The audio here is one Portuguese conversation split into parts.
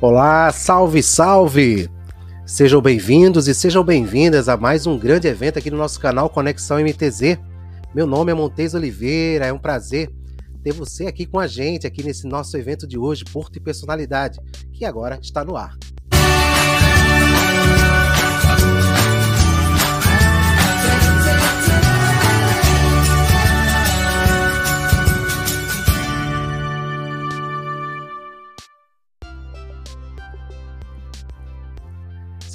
Olá, salve, salve! Sejam bem-vindos e sejam bem-vindas a mais um grande evento aqui no nosso canal Conexão MTZ. Meu nome é Montes Oliveira, é um prazer ter você aqui com a gente aqui nesse nosso evento de hoje, Porto e Personalidade, que agora está no ar.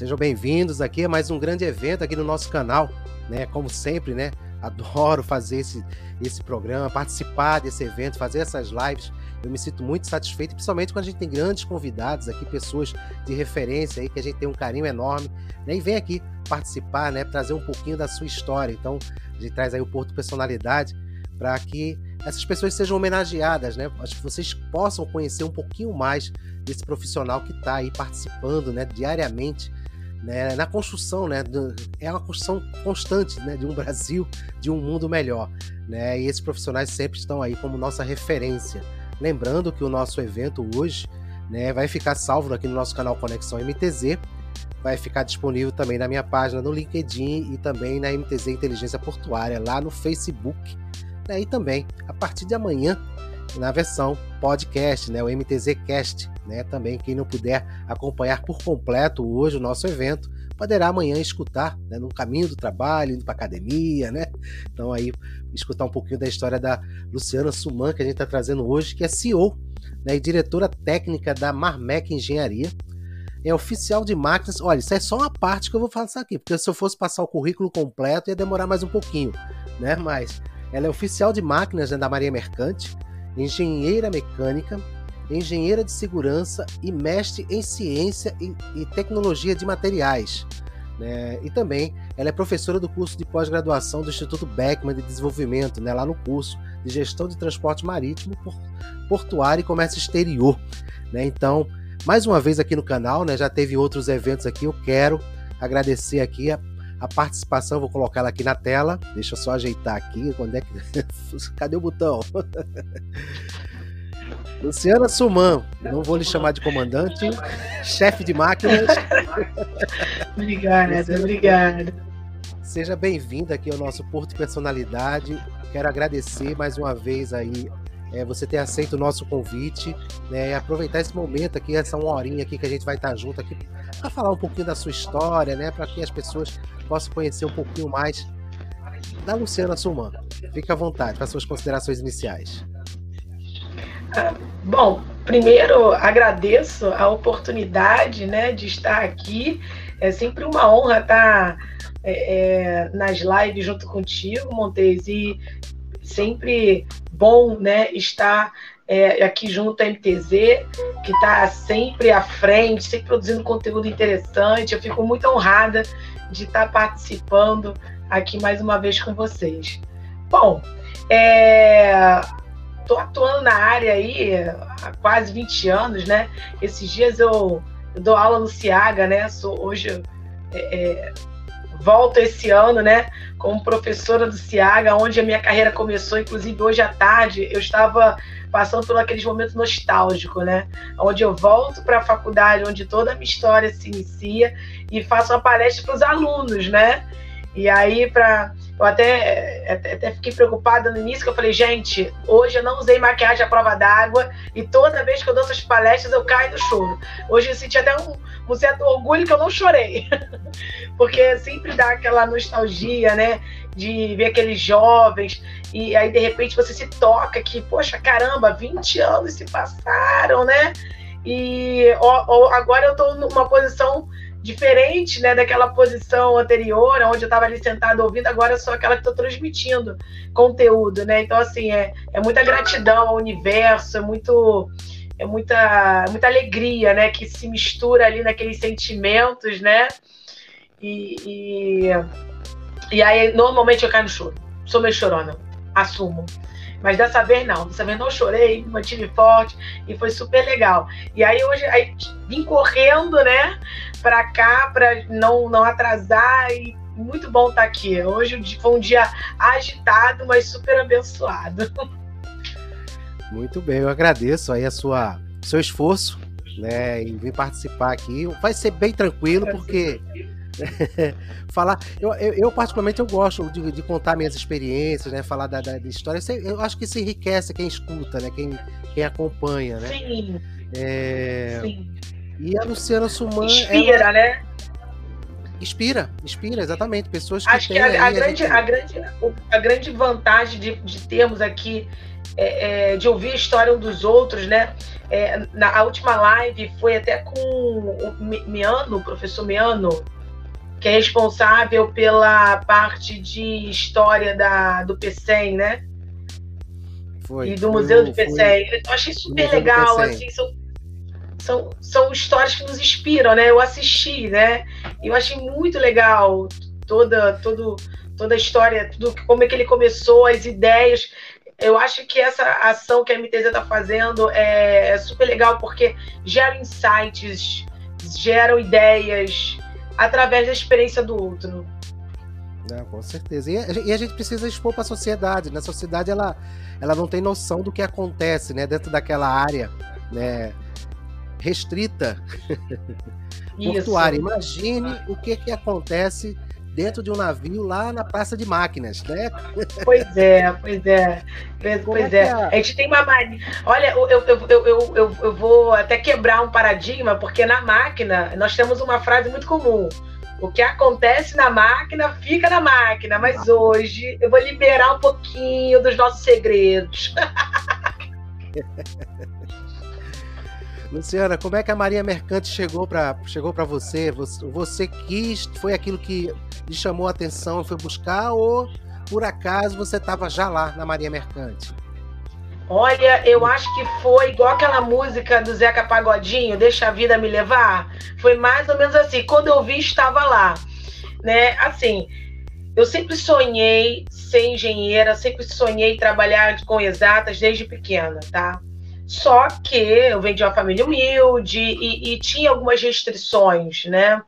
Sejam bem-vindos aqui a mais um grande evento aqui no nosso canal, né? Como sempre, né? Adoro fazer esse, esse programa, participar desse evento, fazer essas lives. Eu me sinto muito satisfeito, principalmente quando a gente tem grandes convidados aqui, pessoas de referência aí, que a gente tem um carinho enorme, né? E vem aqui participar, né? Trazer um pouquinho da sua história. Então, a gente traz aí o Porto Personalidade para que essas pessoas sejam homenageadas, né? Que vocês possam conhecer um pouquinho mais desse profissional que está aí participando, né? Diariamente né, na construção, né, do, é uma construção constante, né, de um Brasil, de um mundo melhor, né, e esses profissionais sempre estão aí como nossa referência. Lembrando que o nosso evento hoje, né, vai ficar salvo aqui no nosso canal Conexão MTZ, vai ficar disponível também na minha página no LinkedIn e também na MTZ Inteligência Portuária lá no Facebook, né, e também a partir de amanhã na versão podcast, né, o MTZ Cast, né? Também quem não puder acompanhar por completo hoje o nosso evento, poderá amanhã escutar, né, no caminho do trabalho, indo para academia, né? Então aí escutar um pouquinho da história da Luciana Suman que a gente está trazendo hoje, que é CEO, né, e diretora técnica da Marmec Engenharia. É oficial de máquinas. Olha, isso é só uma parte que eu vou falar aqui, porque se eu fosse passar o currículo completo ia demorar mais um pouquinho, né? Mas ela é oficial de máquinas né, da Marinha Mercante, engenheira mecânica, engenheira de segurança e mestre em ciência e, e tecnologia de materiais. Né? E também ela é professora do curso de pós-graduação do Instituto Beckman de Desenvolvimento, né? lá no curso de Gestão de Transporte Marítimo, Portuário e Comércio Exterior. Né? Então, mais uma vez aqui no canal, né? já teve outros eventos aqui, eu quero agradecer aqui a, a participação, vou colocar ela aqui na tela, deixa eu só ajeitar aqui, quando é que... cadê o botão? Luciana Suman, não vou lhe chamar de comandante, chefe de máquinas. obrigada, Luciana, obrigada. Seja bem-vinda aqui ao nosso Porto Personalidade. Quero agradecer mais uma vez aí é, você ter aceito o nosso convite, né, e aproveitar esse momento aqui, essa uma horinha aqui que a gente vai estar junto aqui, para falar um pouquinho da sua história, né, para que as pessoas possam conhecer um pouquinho mais da Luciana Suman. Fique à vontade para suas considerações iniciais. Bom, primeiro agradeço a oportunidade né, de estar aqui. É sempre uma honra estar é, é, nas lives junto contigo, Montes, e sempre bom né, estar é, aqui junto à MTZ, que está sempre à frente, sempre produzindo conteúdo interessante. Eu fico muito honrada de estar participando aqui mais uma vez com vocês. Bom, é, atuando na área aí há quase 20 anos, né? Esses dias eu, eu dou aula no Ciaga, né? Sou, hoje é, é, volto esse ano, né? Como professora do Ciaga, onde a minha carreira começou. Inclusive, hoje à tarde, eu estava passando por aqueles momentos nostálgicos, né? Onde eu volto para a faculdade, onde toda a minha história se inicia e faço uma palestra para os alunos, né? E aí, para eu até, até, fiquei preocupada no início, que eu falei, gente, hoje eu não usei maquiagem à prova d'água e toda vez que eu dou essas palestras eu caio no choro. Hoje eu senti até um, um certo orgulho que eu não chorei, porque sempre dá aquela nostalgia, né, de ver aqueles jovens e aí de repente você se toca que, poxa, caramba, 20 anos se passaram, né? E ó, ó, agora eu tô numa posição diferente né, daquela posição anterior, onde eu estava ali sentado ouvindo, agora eu sou aquela que estou transmitindo conteúdo, né? Então, assim, é, é muita gratidão ao universo, é muito é muita, muita alegria, né? Que se mistura ali naqueles sentimentos, né? E, e, e aí, normalmente eu caio no choro. Sou meio chorona, assumo. Mas dessa vez não, dessa vez não chorei, me mantive forte e foi super legal. E aí hoje aí, vim correndo, né, para cá para não não atrasar e muito bom estar tá aqui. Hoje foi um dia agitado, mas super abençoado. Muito bem, eu agradeço aí a sua seu esforço, né? E vir participar aqui. Vai ser bem tranquilo, porque falar. Eu, eu, eu, particularmente, eu gosto de, de, contar minhas experiências, né? Falar da, da, da história. Eu acho que isso enriquece quem escuta, né? Quem, quem acompanha, né? Sim. É... Sim. E a Luciana Suman. Inspira, ela... né? Inspira, inspira, exatamente. Pessoas que Acho que a, a, grande, a, grande, a grande vantagem de, de termos aqui, é, é, de ouvir a história um dos outros, né? É, na a última live foi até com o Miano, o professor Miano, que é responsável pela parte de história da, do PCEM, né? Foi. E do Museu do PCEM. Eu achei super legal, assim, são, são, são histórias que nos inspiram, né? Eu assisti, né? Eu achei muito legal toda, todo, toda a história, tudo, como é que ele começou, as ideias. Eu acho que essa ação que a MTZ está fazendo é, é super legal porque gera insights, geram ideias, através da experiência do outro. Não, com certeza. E a, e a gente precisa expor para a sociedade. Né? sociedade ela, ela não tem noção do que acontece, né, dentro daquela área, né, restrita portuária. Imagine o que que acontece dentro de um navio lá na praça de máquinas, né? Pois é, pois é. Pois, é. é. A gente tem uma mania. Olha, eu, eu, eu, eu, eu, vou até quebrar um paradigma, porque na máquina nós temos uma frase muito comum. O que acontece na máquina fica na máquina, mas hoje eu vou liberar um pouquinho dos nossos segredos. Luciana, como é que a Maria Mercante chegou para chegou você? você? Você quis, foi aquilo que lhe chamou a atenção e foi buscar ou por acaso você estava já lá na Maria Mercante? Olha, eu acho que foi igual aquela música do Zeca Pagodinho, Deixa a Vida Me Levar. Foi mais ou menos assim. Quando eu vi, estava lá. Né? Assim, eu sempre sonhei ser engenheira, sempre sonhei trabalhar com exatas desde pequena, tá? Só que eu venho de uma família humilde e, e tinha algumas restrições, né?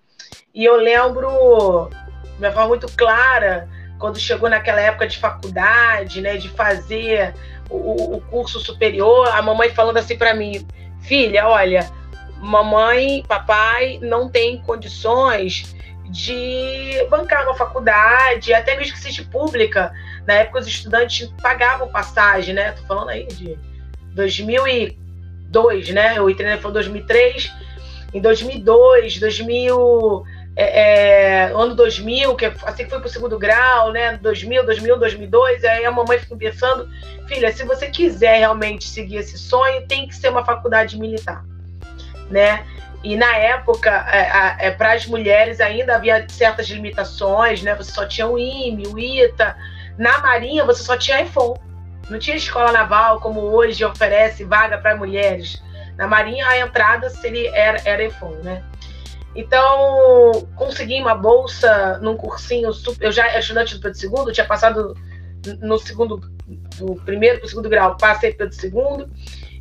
E eu lembro, de uma forma muito clara, quando chegou naquela época de faculdade, né, de fazer o, o curso superior, a mamãe falando assim para mim, filha, olha, mamãe, papai não tem condições de bancar uma faculdade, até mesmo que seja pública. Na época os estudantes pagavam passagem, né? Tô falando aí de 2002, né? O Itrina foi em 2003. Em 2002, 2000, é, é, ano 2000, que é assim que foi para o segundo grau, né? 2000, 2001, 2002. Aí a mamãe ficou pensando, filha, se você quiser realmente seguir esse sonho, tem que ser uma faculdade militar, né? E na época, é, é, para as mulheres ainda havia certas limitações, né? Você só tinha o IME, o ITA. Na Marinha, você só tinha EFON. Não tinha escola naval como hoje oferece vaga para mulheres. Na Marinha, a entrada seria, era, era EFON, né? Então, consegui uma bolsa num cursinho. Super, eu já era estudante do Pedro II, tinha passado no segundo, do primeiro para o segundo grau, passei pelo segundo.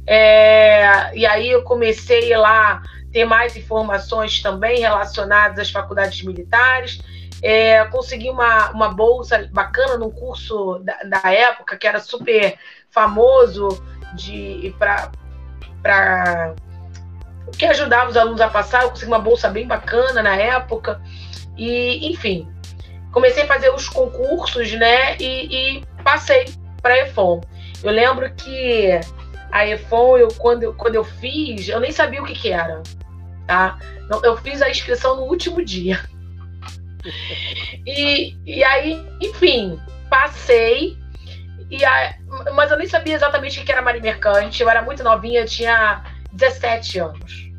É, e aí eu comecei lá ter mais informações também relacionadas às faculdades militares. É, consegui uma, uma bolsa bacana num curso da, da época que era super famoso de para que ajudava os alunos a passar. Eu consegui uma bolsa bem bacana na época. E, enfim, comecei a fazer os concursos, né? E, e passei para a EFON. Eu lembro que a EFON, eu, quando, eu, quando eu fiz, eu nem sabia o que, que era. Tá? Eu fiz a inscrição no último dia. E, e aí, enfim, passei. E a, mas eu nem sabia exatamente o que era Maria Mercante. Eu era muito novinha, eu tinha 17 anos.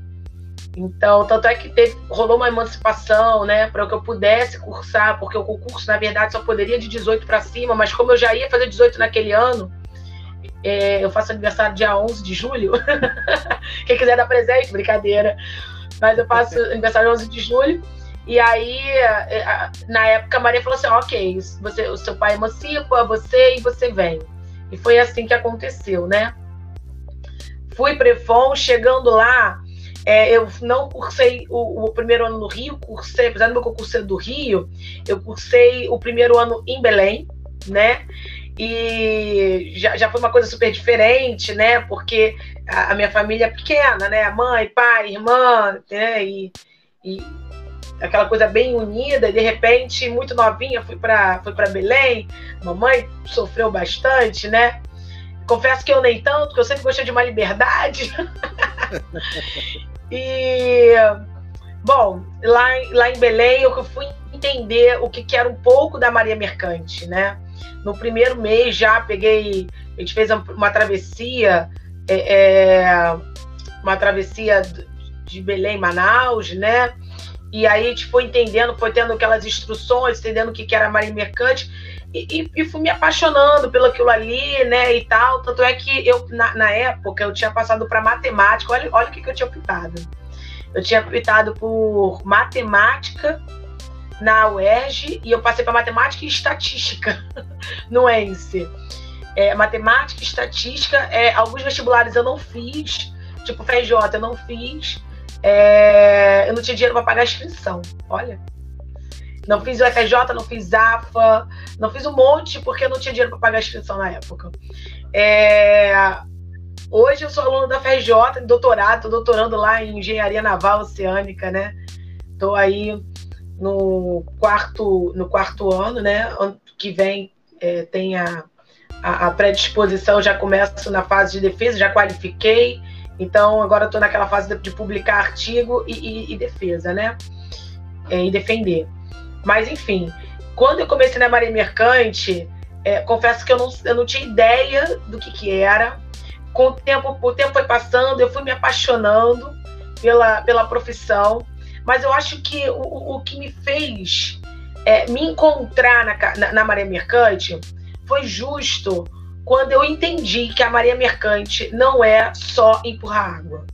Então, tanto é que teve, rolou uma emancipação, né, para que eu pudesse cursar, porque o concurso, na verdade, só poderia de 18 para cima, mas como eu já ia fazer 18 naquele ano, é, eu faço aniversário dia 11 de julho. Quem quiser dar presente, brincadeira. Mas eu faço aniversário 11 de julho. E aí, é, na época, a Maria falou assim: ok, você, o seu pai emancipa você e você vem. E foi assim que aconteceu, né? Fui prefon, chegando lá, é, eu não cursei o, o, primeiro ano no Rio, cursei, apesar do meu concurso do Rio, eu cursei o primeiro ano em Belém, né? e já, já foi uma coisa super diferente, né? Porque a, a minha família é pequena, né? Mãe, pai, irmã, né? E, e aquela coisa bem unida, e de repente, muito novinha, fui para fui Belém. Mamãe sofreu bastante, né? Confesso que eu nem tanto, porque eu sempre gostei de uma liberdade. e, bom, lá, lá em Belém eu fui entender o que, que era um pouco da Maria Mercante, né? No primeiro mês já peguei, a gente fez uma travessia, é, é, uma travessia de Belém, Manaus, né? E aí foi entendendo, foi tendo aquelas instruções, entendendo o que, que era Maria Mercante, e, e, e, fui me apaixonando pelo aquilo ali, né, e tal. Tanto é que eu, na, na época, eu tinha passado para matemática, olha, olha o que, que eu tinha optado. Eu tinha optado por matemática na UERJ e eu passei para matemática e estatística no ENSE. É, matemática e estatística, é, alguns vestibulares eu não fiz, tipo FJ eu não fiz, é, eu não tinha dinheiro para pagar a inscrição, olha. Não fiz o FJ, não fiz AFA, não fiz um monte porque eu não tinha dinheiro para pagar a inscrição na época. É, hoje eu sou aluno da FJ, doutorado, estou doutorando lá em Engenharia Naval Oceânica, né? Estou aí no quarto, no quarto ano, né? Ano que vem é, tem a, a, a predisposição, já começo na fase de defesa, já qualifiquei, então agora estou naquela fase de, de publicar artigo e, e, e defesa, né? É, e defender. Mas enfim, quando eu comecei na Marinha Mercante, é, confesso que eu não, eu não tinha ideia do que, que era. Com o tempo, o tempo foi passando, eu fui me apaixonando pela, pela profissão. Mas eu acho que o, o que me fez é, me encontrar na, na, na Maria Mercante foi justo quando eu entendi que a Maria Mercante não é só empurrar água.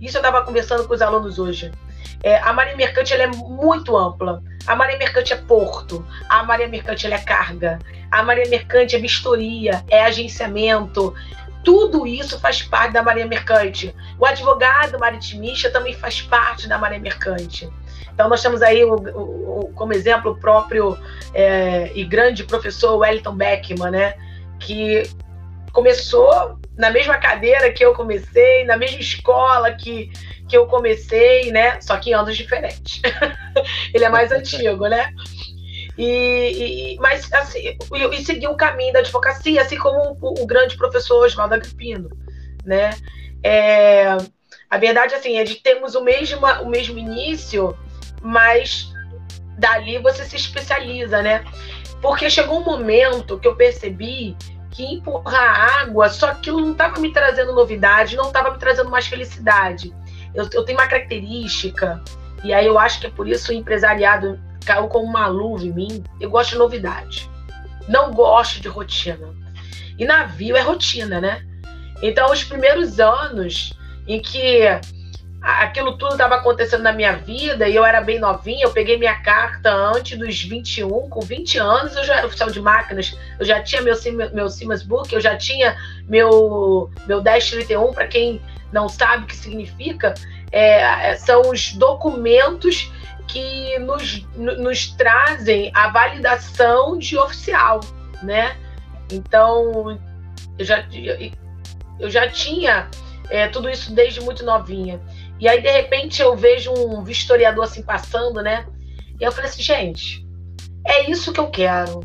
Isso eu estava conversando com os alunos hoje. É, a Maria Mercante ela é muito ampla. A Maria Mercante é porto, a Maria Mercante ela é carga, a Maria Mercante é vistoria, é agenciamento, tudo isso faz parte da Marinha Mercante. O advogado maritimista também faz parte da Marinha Mercante. Então, nós temos aí, o, o, como exemplo, o próprio é, e grande professor Wellington Beckman, né? Que começou na mesma cadeira que eu comecei, na mesma escola que, que eu comecei, né? Só que em anos diferentes. Ele é mais antigo, né? E, e, mas assim, e seguir o caminho da advocacia, assim como o, o grande professor Oswaldo Agripino, né? É, a verdade assim é de termos o mesmo, o mesmo início, mas dali você se especializa, né? Porque chegou um momento que eu percebi que empurrar água, só aquilo não estava me trazendo novidade, não estava me trazendo mais felicidade. Eu, eu tenho uma característica, e aí eu acho que é por isso o empresariado caiu como uma luva em mim. Eu gosto de novidade. Não gosto de rotina. E navio é rotina, né? Então, os primeiros anos em que aquilo tudo estava acontecendo na minha vida e eu era bem novinha, eu peguei minha carta antes dos 21, com 20 anos eu já era oficial de máquinas, eu já tinha meu, meu Siemens Book, eu já tinha meu, meu 1031, para quem não sabe o que significa, é, são os documentos que nos, nos trazem a validação de oficial, né? Então, eu já, eu já tinha é, tudo isso desde muito novinha. E aí, de repente, eu vejo um vistoriador assim passando, né? E eu falei assim, gente, é isso que eu quero.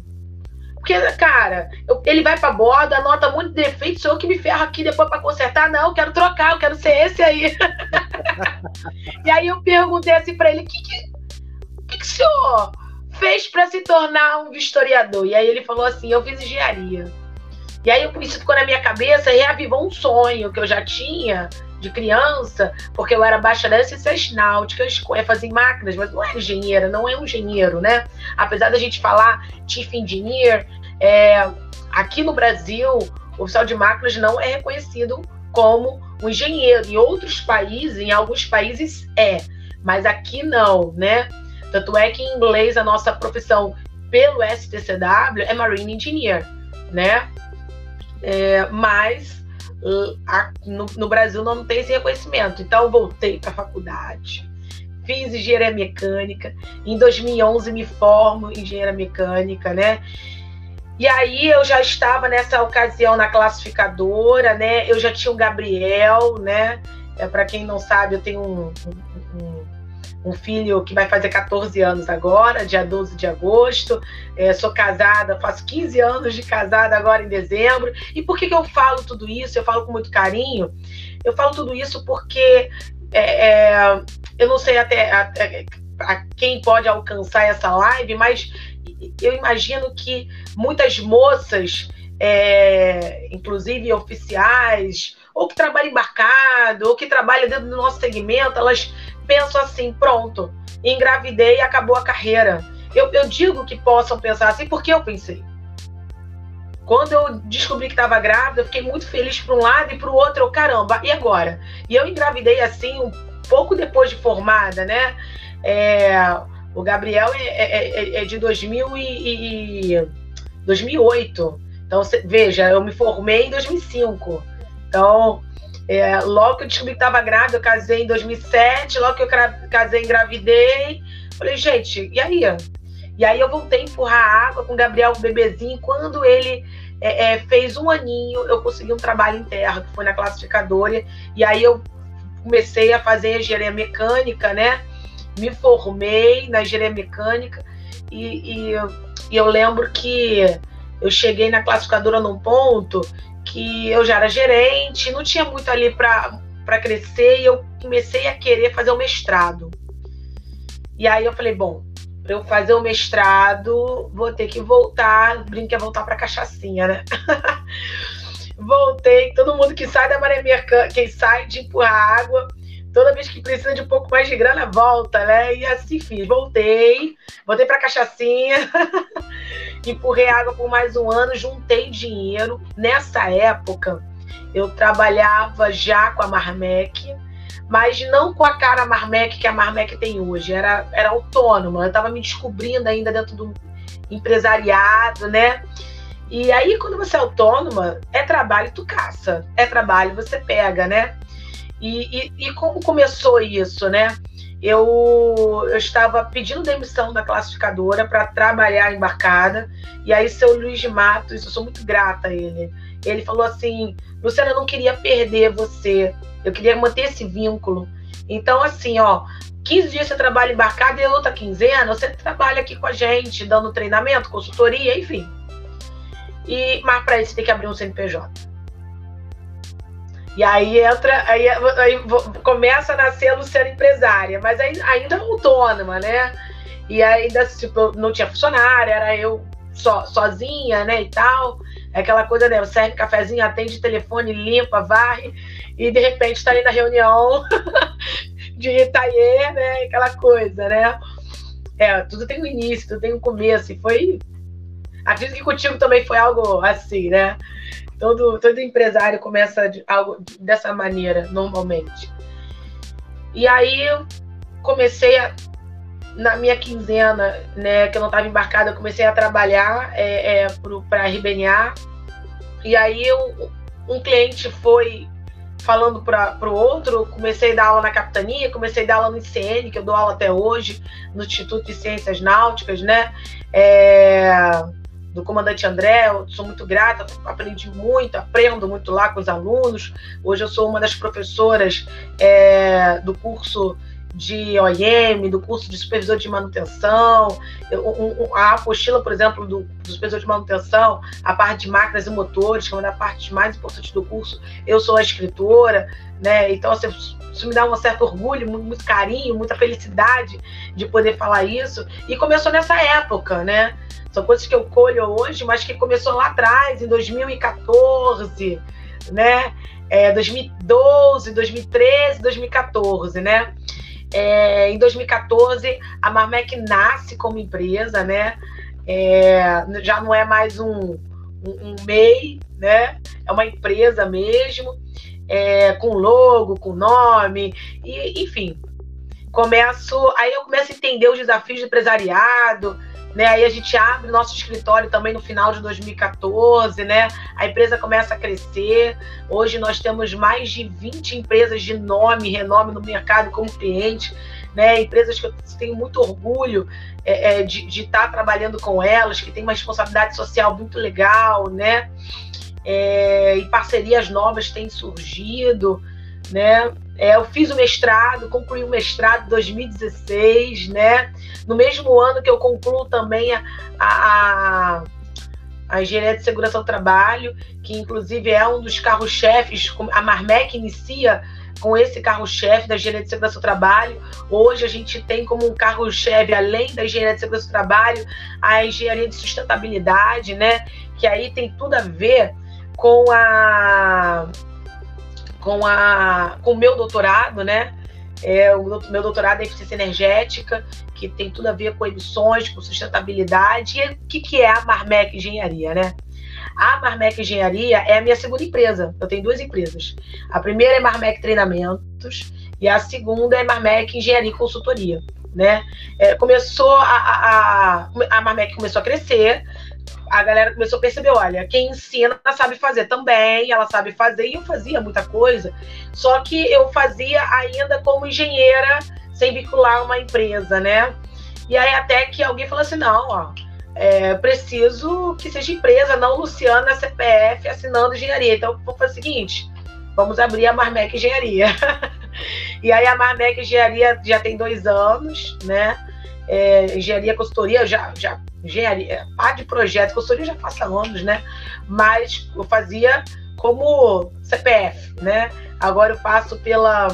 Porque, cara, eu, ele vai pra borda, anota muito defeito, sou eu que me ferro aqui depois para consertar. Não, eu quero trocar, eu quero ser esse aí. e aí eu perguntei assim pra ele, que, que, que, que o senhor fez para se tornar um vistoriador? E aí ele falou assim: eu fiz engenharia. E aí isso ficou na minha cabeça reavivou um sonho que eu já tinha de criança, porque eu era bacharel em ciências náuticas, eu fazia máquinas, mas não era engenheira, não é um engenheiro, né? Apesar da gente falar chief engineer, é, aqui no Brasil, o oficial de máquinas não é reconhecido como um engenheiro. Em outros países, em alguns países é, mas aqui não, né? Tanto é que em inglês a nossa profissão pelo STCW é Marine Engineer, né? É, mas no, no, Brasil não tem esse reconhecimento. Então voltei para a faculdade, fiz engenharia mecânica. Em 2011 me formo em engenharia mecânica, né? E aí eu já estava nessa ocasião na classificadora, né? Eu já tinha o Gabriel, né? É, Para quem não sabe, eu tenho um, um, filho que vai fazer 14 anos agora, dia 12 de agosto. É, sou casada, faço 15 anos de casada agora em dezembro. E por que, que eu falo tudo isso? Eu falo com muito carinho. Eu falo tudo isso porque é, é, eu não sei até, até a quem pode alcançar essa live, mas eu imagino que muitas moças, é, inclusive oficiais, ou que trabalham embarcado, ou que trabalham dentro do nosso segmento, elas pensam assim: pronto, engravidei e acabou a carreira. Eu, eu digo que possam pensar assim porque eu pensei. Quando eu descobri que estava grávida, eu fiquei muito feliz para um lado e para o outro, eu, caramba, e agora? E eu engravidei assim, um pouco depois de formada, né? É, o Gabriel é, é, é, é de 2000 e, e 2008. Então, veja, eu me formei em 2005. Então, é, logo que eu descobri que estava grávida, eu casei em 2007. Logo que eu casei, engravidei. Falei, gente, e aí? E aí eu voltei a empurrar água com o Gabriel, o bebezinho. Quando ele é, é, fez um aninho, eu consegui um trabalho em terra, que foi na classificadora. E aí eu comecei a fazer engenharia mecânica, né? me formei na engenharia mecânica e, e, e, eu lembro que eu cheguei na classificadora num ponto que eu já era gerente, não tinha muito ali para crescer e eu comecei a querer fazer o mestrado. E aí eu falei, bom, para eu fazer o mestrado, vou ter que voltar, brinca é voltar para cachaçinha, né? Voltei, todo mundo que sai da maré mecânica, quem sai de empurrar água, toda vez que precisa de um pouco mais de grana, volta, né? E assim fiz. Voltei, voltei para cachaçinha, empurrei água por mais um ano, juntei dinheiro. Nessa época, eu trabalhava já com a Marmec, mas não com a cara Marmec que a Marmec tem hoje. Era, era autônoma, eu estava me descobrindo ainda dentro do empresariado, né? E aí, quando você é autônoma, é trabalho, tu caça. É trabalho, você pega, né? E, e, e como começou isso, né? Eu, eu estava pedindo demissão da classificadora para trabalhar embarcada, e aí seu Luiz Matos, eu sou muito grata a ele, ele falou assim, Luciana, eu não queria perder você, eu queria manter esse vínculo. Então, assim, ó, 15 dias você trabalha embarcada e outra quinzena você trabalha aqui com a gente, dando treinamento, consultoria, enfim. E, mas para isso tem que abrir um CNPJ. E aí entra, aí, aí começa a nascer a Luciana empresária, mas aí, ainda autônoma, né? E ainda, tipo, não tinha funcionário, era eu so, sozinha, né, e tal. Aquela coisa, né, serve cafezinho, atende telefone, limpa, varre, e de repente está ali na reunião de Itaie, né, aquela coisa, né? É, tudo tem um início, tudo tem um começo, e foi... Acredito que contigo também foi algo assim, né? Todo, todo empresário começa de, algo dessa maneira, normalmente. E aí comecei a, na minha quinzena, né, que eu não estava embarcada, comecei a trabalhar é, é, para a RBNA. E aí eu, um cliente foi falando para o outro, comecei a dar aula na capitania, comecei a dar aula no ICN, que eu dou aula até hoje, no Instituto de Ciências Náuticas, né? É, do comandante André, eu sou muito grata, aprendi muito, aprendo muito lá com os alunos. Hoje eu sou uma das professoras é, do curso de OIM, do curso de supervisor de manutenção, a apostila, por exemplo, do, do, supervisor de manutenção, a parte de máquinas e motores, que é uma das partes mais importantes do curso, eu sou a escritora, né? Então, assim, isso me dá um certo orgulho, muito carinho, muita felicidade de poder falar isso. E começou nessa época, né? São coisas que eu colho hoje, mas que começou lá atrás, em 2014, né? É, 2012, 2013, 2014, né? É, em 2014, a Marmec nasce como empresa, né? É, já não é mais um, um, um, MEI, né? É uma empresa mesmo, é, com logo, com nome, e, enfim. Começo, aí eu começo a entender os desafios do empresariado, né? Aí a gente abre nosso escritório também no final de 2014, né? A empresa começa a crescer. Hoje nós temos mais de 20 empresas de nome, renome no mercado como cliente. né? Empresas que eu tenho muito orgulho é, é, de estar tá trabalhando com elas, que tem uma responsabilidade social muito legal, né? É, e parcerias novas têm surgido, né? É, eu fiz o mestrado, concluí o mestrado em 2016, né? No mesmo ano que eu concluo também a, a, a engenharia de segurança do trabalho, que inclusive é um dos carros-chefes, a Marmec inicia com esse carro-chefe da engenharia de segurança do trabalho. Hoje a gente tem como um carro-chefe, além da engenharia de segurança do trabalho, a engenharia de sustentabilidade, né? Que aí tem tudo a ver com a com a com o meu doutorado, né? É, o meu doutorado é eficiência energética, que tem tudo a ver com emissões, com sustentabilidade. E o que, que é a Marmec Engenharia, né? A Marmec Engenharia é a minha segunda empresa. Eu tenho duas empresas. A primeira é Marmec Treinamentos e a segunda é Marmec Engenharia e Consultoria. Né? É, começou a, a, a Marmec começou a crescer, a galera começou a perceber, olha, quem ensina sabe fazer também, ela sabe fazer, e eu fazia muita coisa, só que eu fazia ainda como engenheira, sem vincular uma empresa, né? E aí até que alguém falou assim, não, ó, é, preciso que seja empresa, não Luciana CPF assinando engenharia. Então, vamos fazer o seguinte: vamos abrir a Marmec Engenharia. e aí a Marmec Engenharia já tem dois anos, né? É, engenharia, consultoria, já, já engenharia, parte de projeto, consultoria já faço anos, né? Mas eu fazia como CPF, né? Agora eu faço pela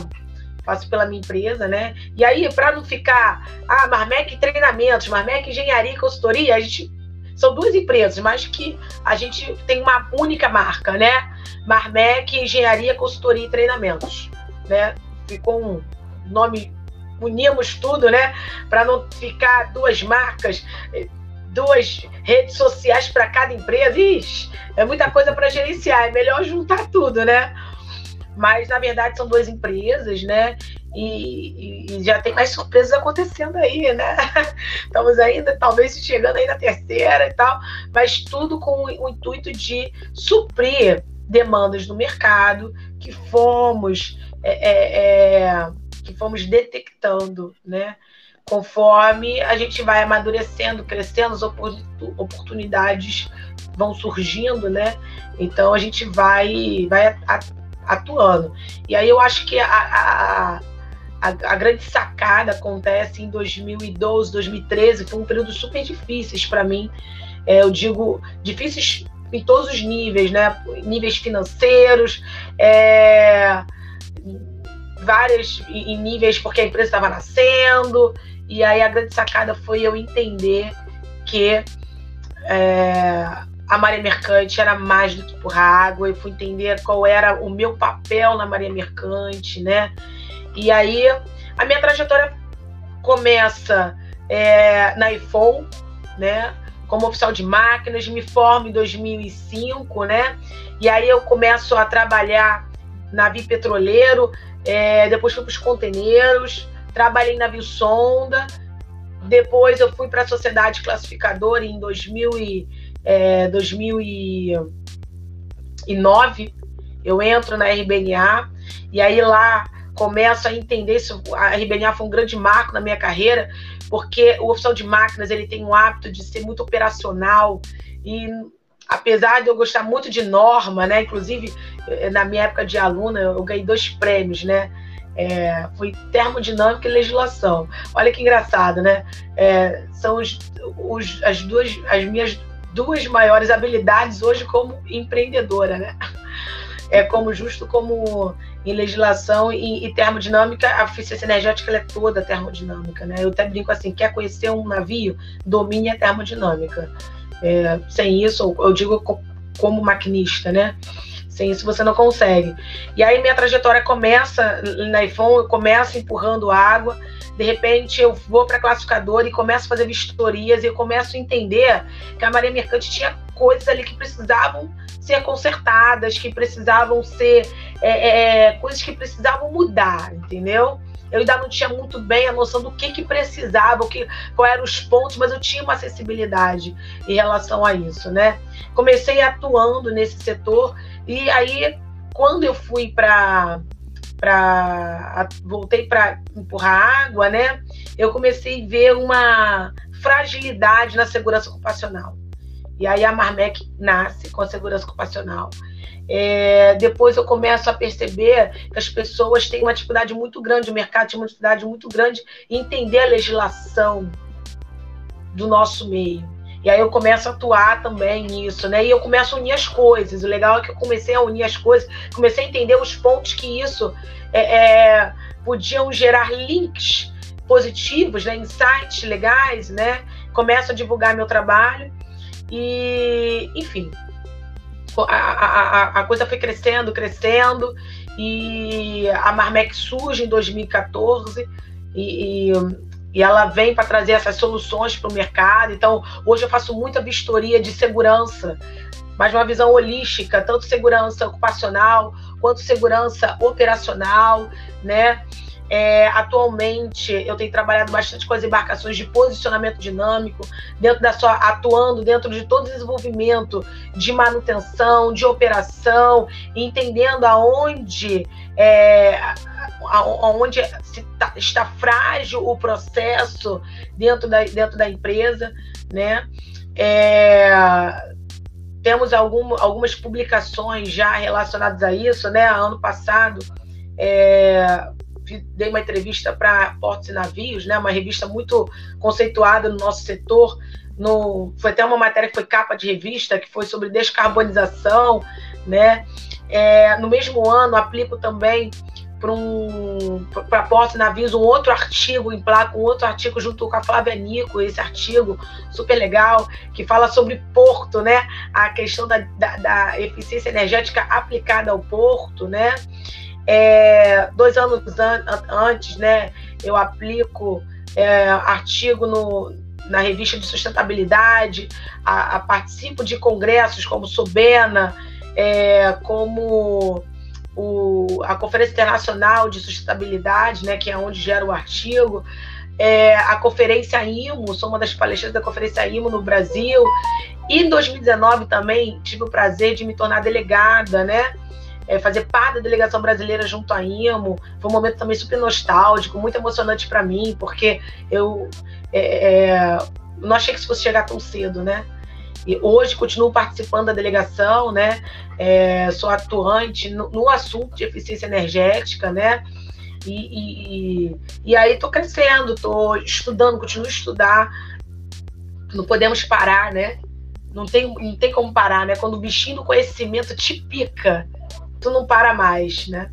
faço pela minha empresa, né? E aí, para não ficar, ah, Marmec Treinamentos, Marmec Engenharia e Consultoria, a gente são duas empresas, mas que a gente tem uma única marca, né? Marmec Engenharia, Consultoria e Treinamentos, né? Ficou um nome, unimos tudo, né? Para não ficar duas marcas, duas redes sociais para cada empresa. Ixi, é muita coisa para gerenciar, é melhor juntar tudo, né? mas na verdade são duas empresas, né? E, e, já tem mais surpresas acontecendo aí, né? Estamos ainda, talvez chegando aí na terceira e tal, mas tudo com o intuito de suprir demandas do mercado que fomos é, é, é, que fomos detectando, né? Conforme a gente vai amadurecendo, crescendo, as oportunidades vão surgindo, né? Então a gente vai, vai atuando. E aí eu acho que a, a, a, a grande sacada acontece em 2012, 2013, foi um período super difíceis para mim. É, eu digo difíceis em todos os níveis, né? Níveis financeiros, é, várias em níveis porque a empresa estava nascendo. E aí a grande sacada foi eu entender que é, a Maria Mercante era mais do que por água, eu fui entender qual era o meu papel na Maria Mercante, né? E aí a minha trajetória começa é, na IFON, né? Como oficial de máquinas, me formo em 2005, né? E aí eu começo a trabalhar navio petroleiro, é, depois fui para os conteneiros, trabalhei em navio sonda, depois eu fui para a sociedade classificadora em 2000 e é, 2009, eu entro na RBNA e aí lá começo a entender se a RBNA foi um grande marco na minha carreira, porque o oficial de máquinas ele tem um hábito de ser muito operacional e apesar de eu gostar muito de norma, né? Inclusive eh, na minha época de aluna eu ganhei dois prêmios, né? É, foi termodinâmica e legislação. Olha que engraçado, né? É, são os, os, as duas as minhas duas maiores habilidades hoje como empreendedora, né? É como justo como em legislação e, e termodinâmica, a eficiência energética é toda termodinâmica, né? Eu até brinco assim, quer conhecer um navio, domine a termodinâmica. É, sem isso, eu digo como maquinista, né? Sem isso você não consegue. E aí minha trajetória começa na iPhone, eu começo empurrando água, de repente eu vou para a classificadora e começo a fazer vistorias e eu começo a entender que a Maria Mercante tinha coisas ali que precisavam ser consertadas, que precisavam ser é, é, coisas que precisavam mudar, entendeu? Eu ainda não tinha muito bem a noção do que, que precisava, o que, qual eram os pontos, mas eu tinha uma acessibilidade em relação a isso, né? Comecei atuando nesse setor e aí, quando eu fui para para voltei para empurrar água, né? Eu comecei a ver uma fragilidade na segurança ocupacional. E aí a Marmec nasce com a segurança ocupacional. É, depois eu começo a perceber que as pessoas têm uma dificuldade muito grande, o mercado tem uma dificuldade muito grande em entender a legislação do nosso meio. E aí eu começo a atuar também nisso, né? E eu começo a unir as coisas. O legal é que eu comecei a unir as coisas, comecei a entender os pontos que isso é, é, podiam gerar links positivos, né? insights legais, né? Começo a divulgar meu trabalho e, enfim, a, a, a coisa foi crescendo, crescendo, e a Marmec surge em 2014 e, e, e ela vem para trazer essas soluções para o mercado. Então, hoje eu faço muita vistoria de segurança, mas uma visão holística, tanto segurança ocupacional quanto segurança operacional, né? É, atualmente eu tenho trabalhado bastante com as embarcações de posicionamento dinâmico, dentro da sua, atuando dentro de todo o desenvolvimento de manutenção, de operação, entendendo aonde é, aonde tá, está frágil o processo dentro da, dentro da empresa, né? É, temos algum, algumas publicações já relacionadas a isso, né? Ano passado é, dei uma entrevista para Portos e Navios, né, uma revista muito conceituada no nosso setor. No, foi até uma matéria que foi capa de revista, que foi sobre descarbonização. Né? É, no mesmo ano, aplico também para um, Portos e Navios um outro artigo, em placa, um outro artigo junto com a Flávia Nico, esse artigo super legal, que fala sobre porto, né? a questão da, da, da eficiência energética aplicada ao porto. Né? É, dois anos an antes, né, eu aplico é, artigo no, na revista de sustentabilidade, a, a participo de congressos como Sobena, é, como o, a Conferência Internacional de Sustentabilidade, né, que é onde gera o artigo, é, a Conferência IMO, sou uma das palestrantes da Conferência IMO no Brasil, e em 2019 também tive o prazer de me tornar delegada, né, é, fazer parte da delegação brasileira junto à IMO. Foi um momento também super nostálgico, muito emocionante para mim, porque eu é, é, não achei que isso fosse chegar tão cedo, né? E hoje continuo participando da delegação, né? É, sou atuante no, no, assunto de eficiência energética, né? E, e, e aí estou crescendo, estou estudando, continuo a estudar. Não podemos parar, né? Não tem, não tem como parar, né? Quando o bichinho do conhecimento te pica, tu não para mais, né?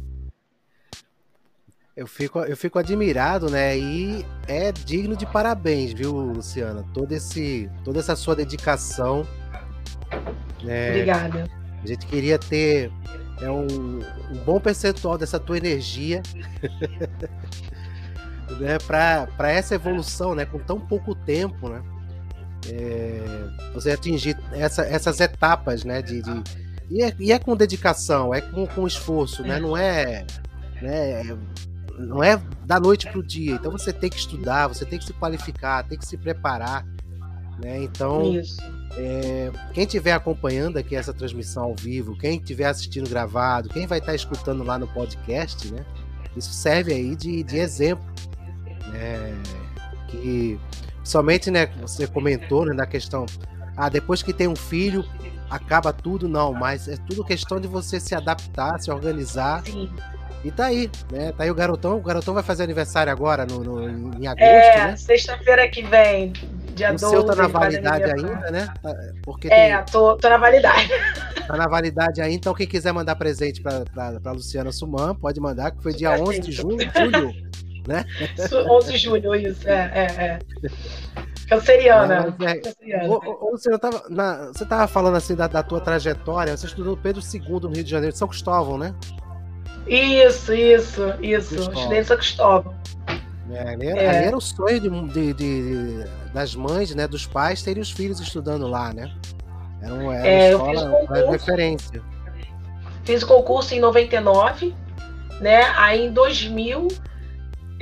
Eu fico, eu fico admirado, né? E é digno de parabéns, viu, Luciana? Todo esse, toda essa sua dedicação. Né? Obrigada. A gente queria ter é um, um bom percentual dessa tua energia né, para essa evolução, né? Com tão pouco tempo, né? É, você atingir essa, essas etapas, né? de, de e é, e é com dedicação, é com, com esforço, né? Não é, né? Não é da noite para o dia. Então você tem que estudar, você tem que se qualificar, tem que se preparar, né? Então, é, quem estiver acompanhando aqui essa transmissão ao vivo, quem estiver assistindo gravado, quem vai estar escutando lá no podcast, né? Isso serve aí de, de exemplo, né? Que somente, né? Você comentou né, na questão, ah, depois que tem um filho, acaba tudo, não, mas é tudo questão de você se adaptar, se organizar. Sim. E tá aí, né? Tá aí o garotão. O garotão vai fazer aniversário agora no, no em agosto, é, né? sexta-feira que vem, dia o 12. O seu tá na validade ainda, né? Tá, porque é, tem... tô, tô na validade. Tá na validade aí, então quem quiser mandar presente pra, pra, pra Luciana Suman, pode mandar, que foi dia 11 de julho, julho, né? 11 de julho, isso, é, é, é. Canceriana. É, Canceriana. você, tava, na, você tava falando assim da, da, tua trajetória, você estudou Pedro II no Rio de Janeiro, de São Cristóvão, né? Isso, isso, isso. Cristóvão. Estudei São Cristóvão. É, ali, era, é. ali, era, o sonho de, de, de, das mães, né, dos pais terem os filhos estudando lá, né? Era, uma, era é, escola, uma referência. Fiz o concurso em 99, né? Aí em 2000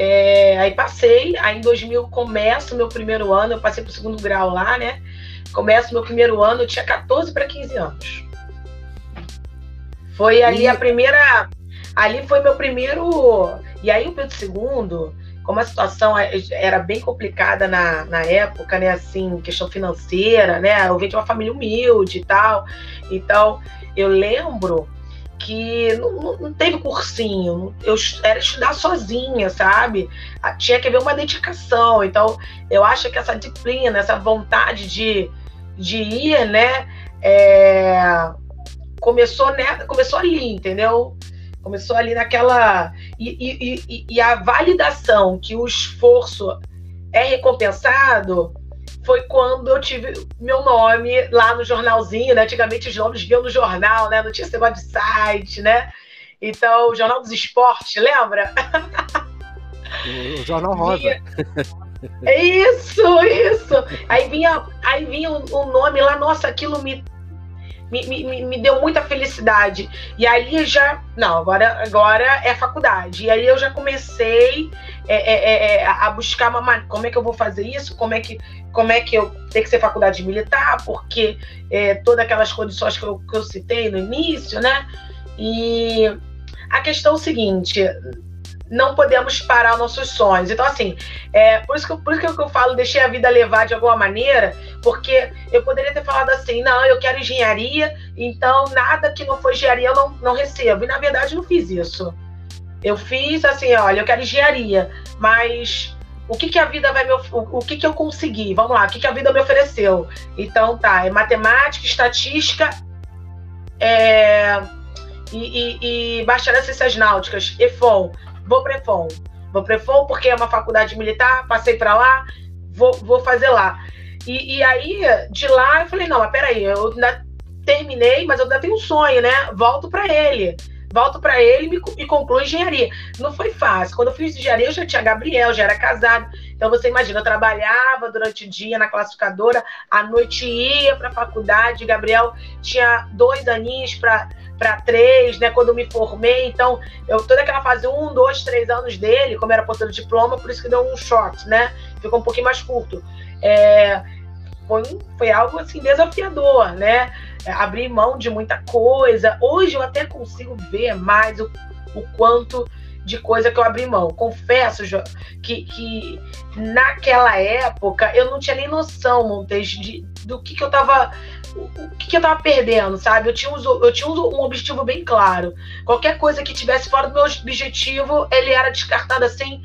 é, aí passei, aí em 2000 começo o meu primeiro ano, eu passei para o segundo grau lá, né? Começo meu primeiro ano, eu tinha 14 para 15 anos. Foi ali e... a primeira ali foi meu primeiro. E aí o Pedro II, como a situação é, era bem complicada na, na época, né? Assim, questão financeira, né? Eu venho de uma família humilde e tal. Então, eu lembro que não, não, teve cursinho, eu era estudar sozinha, sabe? Tinha que haver uma dedicação. Então, eu acho que essa disciplina, essa vontade de, de ir, né? É, começou, né, começou ali, entendeu? Começou ali naquela. E, e, e, a validação que o esforço é recompensado foi quando eu tive meu nome lá no jornalzinho, né? Antigamente os nomes vinham no jornal, né? Não tinha esse negócio de site, né? Então, o Jornal dos Esportes, lembra? O Jornal Rosa. Vinha... Isso, isso. Aí vinha, aí vinha o, o nome lá, nossa, aquilo me me, me, me deu muita felicidade. E aí já. Não, agora, agora é faculdade. E aí eu já comecei é, é, é, é a buscar uma como é que eu vou fazer isso, como é que, como é que eu tenho que ser faculdade militar, porque é, todas aquelas condições que eu, que eu citei no início, né? E a questão é o seguinte: não podemos parar nossos sonhos. Então, assim, é, por, isso que, por isso que eu falo, deixei a vida levar de alguma maneira, porque eu poderia ter falado assim, não, eu quero engenharia, então nada que não for engenharia eu não, não recebo. E na verdade não fiz isso. Eu fiz assim, olha, eu quero engenharia, mas o que, que a vida vai me o, o que, que eu consegui? Vamos lá, o que, que a vida me ofereceu? Então tá, é matemática, estatística, é, e, e, e bacharel em ciências náuticas, EFON vou para EFON. Vou para EFON porque é uma faculdade militar, passei para lá, vou, vou fazer lá. E, e, aí, de lá, eu falei, não, mas peraí, eu ainda terminei, mas eu ainda tenho um sonho, né? Volto para ele. Volto para ele e, me, concluo engenharia. Não foi fácil. Quando eu fiz engenharia, eu já tinha Gabriel, já era casado. Então, você imagina, eu trabalhava durante o dia na classificadora, à noite ia para a faculdade. Gabriel tinha dois aninhos para para três, né? Quando eu me formei, então eu toda aquela fase um, dois, três anos dele, como era ponto de diploma, por isso que deu um short, né? Ficou um pouquinho mais curto. É, foi, foi algo assim desafiador, né? É, abrir mão de muita coisa. Hoje eu até consigo ver mais o, o quanto de coisa que eu abri mão. Confesso que, que naquela época eu não tinha nem noção, Montes, de, do que, que eu estava o que, eu tava perdendo, sabe? Eu tinha, um, eu tinha um objetivo bem claro. Qualquer coisa que tivesse fora do meu objetivo, ele era descartado assim,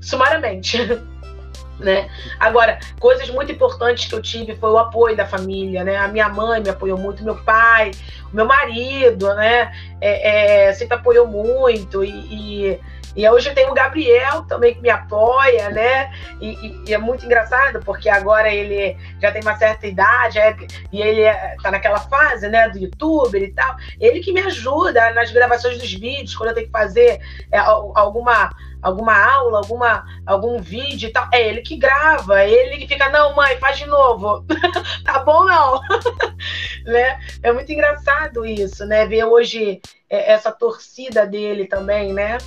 sumariamente. né? Agora, coisas muito importantes que eu tive foi o apoio da família, né? A minha mãe me apoiou muito, meu pai, meu marido, né? É, é, sempre apoiou muito e, e e hoje tenho o Gabriel também que me apoia, né? E, e, e, é muito engraçado, porque agora ele já tem uma certa idade é, e ele é, tá naquela fase, né, do youtuber e tal. Ele que me ajuda nas gravações dos vídeos, quando eu tenho que fazer é, alguma alguma aula, alguma, algum vídeo e tal. É ele que grava, é ele que fica, não, mãe, faz de novo. tá bom, não. né? É muito engraçado isso, né? Ver hoje é, essa torcida dele também, né?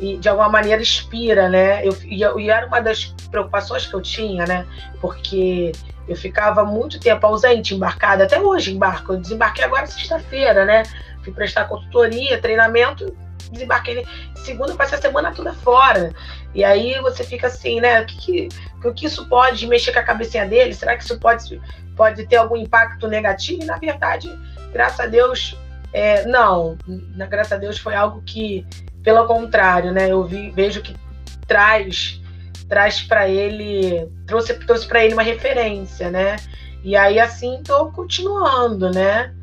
e de alguma maneira inspira, né? Eu, e, e era uma das preocupações que eu tinha, né? Porque eu ficava muito tempo ausente, embarcada, até hoje embarco. Eu desembarquei agora sexta-feira, né? Fui prestar consultoria, treinamento, desembarquei segunda, passei a semana toda fora. E aí você fica assim, né? O que, que, o que isso pode mexer com a cabecinha dele? Será que isso pode, pode ter algum impacto negativo? E na verdade, graças a Deus, é, não. Graças a Deus foi algo que pelo contrário, né? Eu vi, vejo que traz traz para ele trouxe trouxe para ele uma referência, né? E aí assim estou continuando, né?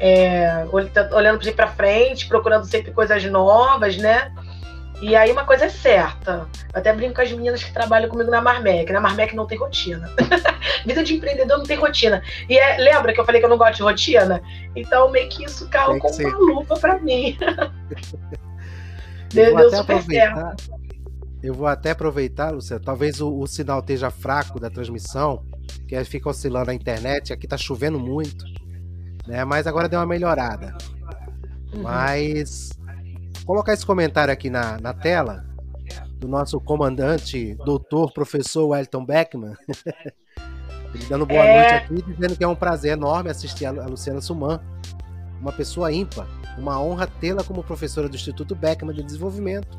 É, olhando para frente, procurando sempre coisas novas, né? E aí uma coisa é certa. Eu até brinco com as meninas que trabalham comigo na Marmec. Na Marmec não tem rotina. Vida de empreendedor não tem rotina. E é, lembra que eu falei que eu não gosto de rotina? Então meio que isso caiu como uma lupa para mim. Eu vou, até aproveitar, eu vou até aproveitar, Luciano, talvez o, o, sinal esteja fraco da transmissão, que fica oscilando a internet, aqui tá chovendo muito, né? Mas agora deu uma melhorada. Uhum. Mas vou colocar esse comentário aqui na, na tela do nosso comandante, doutor, professor Wellington Beckman. Ele dando boa é... noite aqui, dizendo que é um prazer enorme assistir a Luciana Suman, uma pessoa ímpar Uma honra tê-la como professora do Instituto Beckman de Desenvolvimento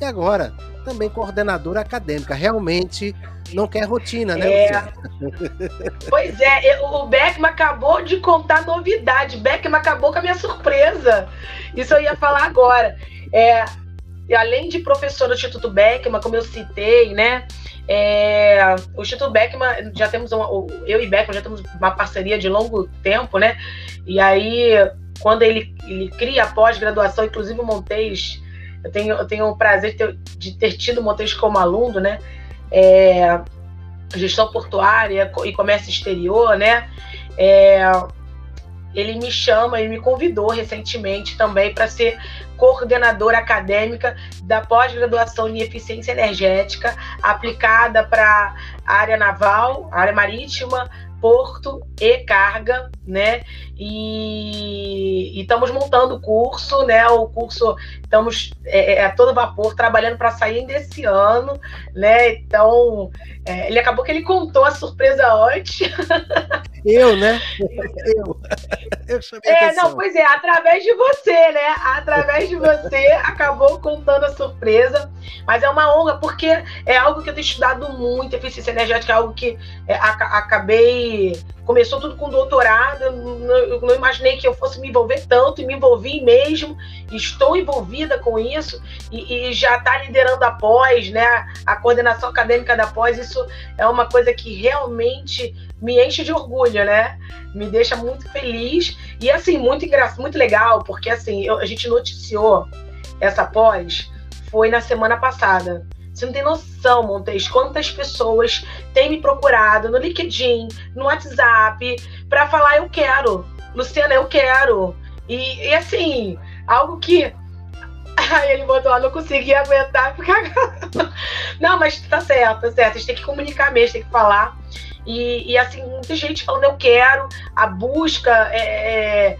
e agora também coordenadora acadêmica. Realmente não quer rotina, né? É. pois é, o Beckman acabou de contar novidade. Beckman acabou com a minha surpresa. Isso eu ia falar agora. É, além de professora do Instituto Beckman, como eu citei, né? É, o Instituto Beckman, já temos uma, eu e Beckman já temos uma parceria de longo tempo, né? E aí, quando ele, ele cria a pós-graduação, inclusive o Montes, eu tenho, eu tenho o prazer de ter, de ter tido o Montes como aluno, né? É, gestão portuária e comércio exterior, né? É, ele me chama, ele me convidou recentemente também para ser coordenadora acadêmica da pós-graduação em eficiência energética aplicada para área naval, área marítima, porto e carga, né? E, estamos montando o curso, né? O curso estamos é, é a todo vapor trabalhando para sair ainda esse ano, né? Então é, ele acabou que ele contou a surpresa antes. Eu, né? Eu. Eu chamei É, atenção. não, pois é, através de você, né? Através de você acabou contando a surpresa. Mas é uma honra, porque é algo que eu tenho estudado muito, eficiência energética, é algo que é, acabei. Começou tudo com doutorado, eu não, imaginei que eu fosse me envolver tanto, e me envolvi mesmo, estou envolvida com isso, e, e já está liderando a pós, né? A coordenação acadêmica da pós, isso é uma coisa que realmente me enche de orgulho, né? Me deixa muito feliz e assim muito engraçado, muito legal, porque assim eu, a gente noticiou essa pós foi na semana passada. Você não tem noção, Montes, quantas pessoas têm me procurado no LinkedIn, no WhatsApp, para falar eu quero, Luciana, eu quero. E, e assim, algo que Aí ele botou lá, não consegui aguentar ficar. não, mas tá certo, tá certo. A gente tem que comunicar mesmo, tem que falar. E, e, assim, muita gente falando eu quero, a busca é, é,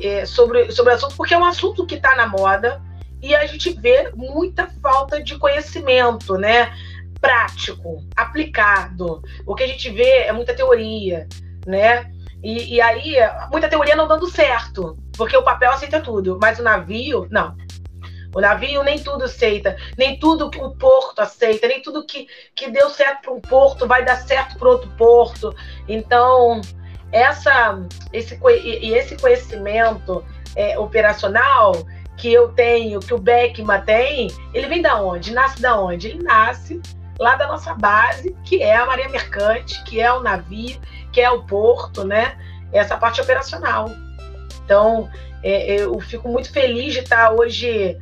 é, sobre, sobre o assunto, porque é um assunto que está na moda e a gente vê muita falta de conhecimento, né? Prático, aplicado. O que a gente vê é muita teoria, né? E, e aí, muita teoria não dando certo, porque o papel aceita tudo, mas o navio, não. O navio nem tudo aceita, nem tudo que o porto aceita, nem tudo que, que deu certo para um porto vai dar certo para outro porto. Então, essa, esse, e esse conhecimento é, operacional que eu tenho, que o Beckman tem, ele vem da onde? Nasce da onde? Ele nasce lá da nossa base, que é a Marinha Mercante, que é o navio, que é o porto, né? Essa parte operacional. Então, é, eu fico muito feliz de estar hoje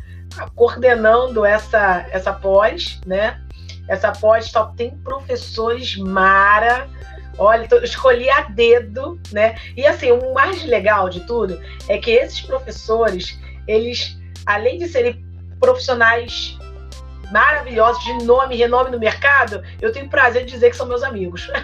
coordenando essa, essa pós, né? Essa pós só tem professores mara. Olha, eu escolhi a dedo, né? E assim, o mais legal de tudo é que esses professores, eles, além de serem profissionais maravilhosos, de nome e renome no mercado, eu tenho prazer de dizer que são meus amigos.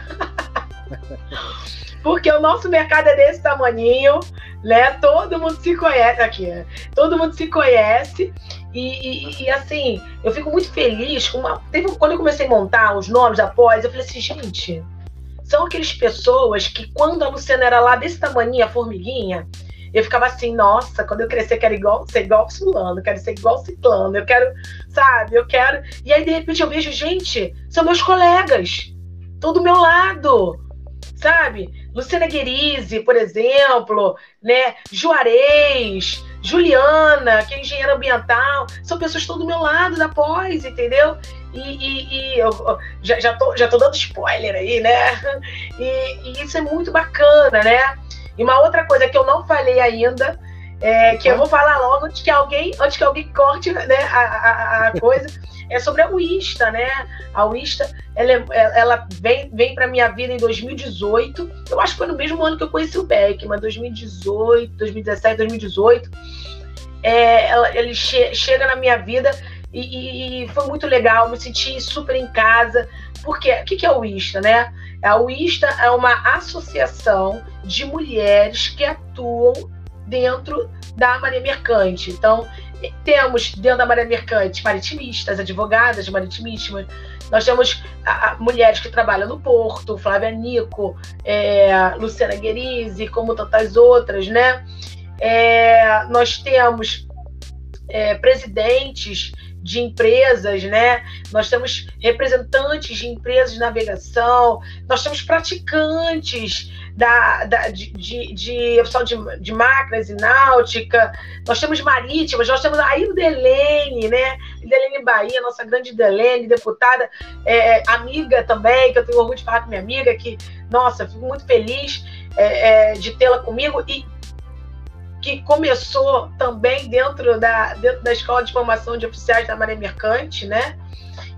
Porque o nosso mercado é desse tamanho, né? Todo mundo se conhece aqui, todo mundo se conhece e, e, e, assim, eu fico muito feliz. Uma... Teve, quando eu comecei a montar os nomes após, eu falei assim, gente, são aquelas pessoas que quando a Luciana era lá desse tamanho, a formiguinha, eu ficava assim, nossa, quando eu crescer, quero igual, ser igual fulano, quero ser igual ciclano, eu quero, sabe, eu quero. E aí, de repente, eu vejo, gente, são meus colegas, estão do meu lado, sabe? Luciana Guerise, por exemplo, né? Juarez, Juliana, que é engenheira ambiental, são pessoas que estão do meu lado da pós, entendeu? E, e, e eu já, já, tô, já tô dando spoiler aí, né? E, e, isso é muito bacana, né? E uma outra coisa que eu não falei ainda, é, que eu vou falar logo antes que alguém, antes que alguém corte né, a, a, a coisa é sobre a Wista, né? A Wista, ela, é, ela vem, vem para minha vida em 2018. Eu acho que foi no mesmo ano que eu conheci o Beckman, 2018, 2017, 2018. É, ela, ele che chega na minha vida e, e, foi muito legal, me senti super em casa. Porque o que, que é a Wista, né? A Wista é uma associação de mulheres que atuam dentro da Maria Mercante. Então, temos dentro da Maria Mercante maritimistas, advogadas maritimistas, nós temos a, a, mulheres que trabalham no porto, Flávia Nico, é, Luciana Guerise, como tantas outras, né? é, nós temos é, presidentes de empresas, né? Nós temos representantes de empresas de navegação, nós temos praticantes da, da de, de, de, de, de máquinas e náutica, nós temos marítimas, nós temos a Ildelene, né? Ildelene Bahia, nossa grande Ildelene, deputada, é, amiga também, que eu tenho orgulho de falar com minha amiga, que, nossa, fico muito feliz é, é, de tê-la comigo e que começou também dentro da, dentro da Escola de Formação de Oficiais da Marinha Mercante, né?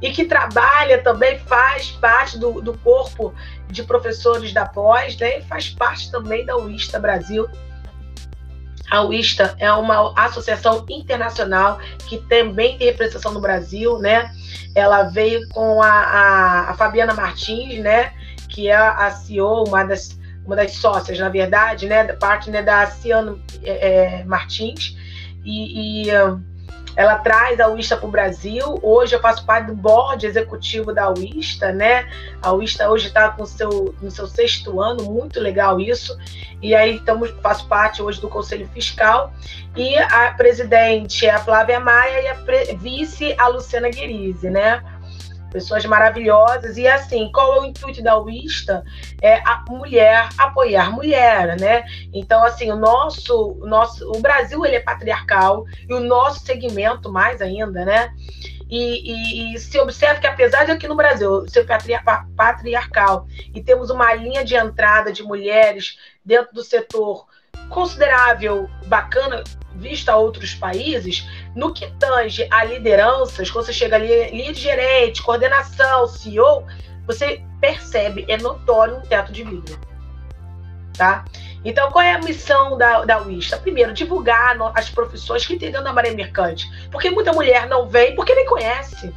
E que trabalha também, faz parte do, do corpo de professores da pós, né? E faz parte também da UISTA Brasil. A UISTA é uma associação internacional que também tem representação no Brasil, né? Ela veio com a, a, a Fabiana Martins, né? Que é a CEO, uma das uma das sócias, na verdade, né, parte né, da Ciano é, é, Martins, e, e uh, ela traz a UISTA para o Brasil. Hoje eu faço parte do board executivo da UISTA, né? A UISTA hoje está com seu, no seu sexto ano, muito legal isso. E aí estamos, faço parte hoje do Conselho Fiscal. E a presidente é a Flávia Maia e a vice a Luciana Guerise, né? Pessoas maravilhosas. E assim, qual é o intuito da UISTA? É a mulher apoiar mulher, né? Então, assim, o nosso, o nosso, o Brasil ele é patriarcal e o nosso segmento mais ainda, né? E, e, e, se observa que apesar de aqui no Brasil ser patriarcal e temos uma linha de entrada de mulheres dentro do setor considerável, bacana, vista a outros países, no que tange a lideranças, quando você chega ali, de gerente, coordenação, CEO, você percebe, é notório um teto de vidro. Tá? Então, qual é a missão da, da UISTA? Primeiro, divulgar as profissões que tem dentro da maré mercante. Porque muita mulher não vem porque nem conhece.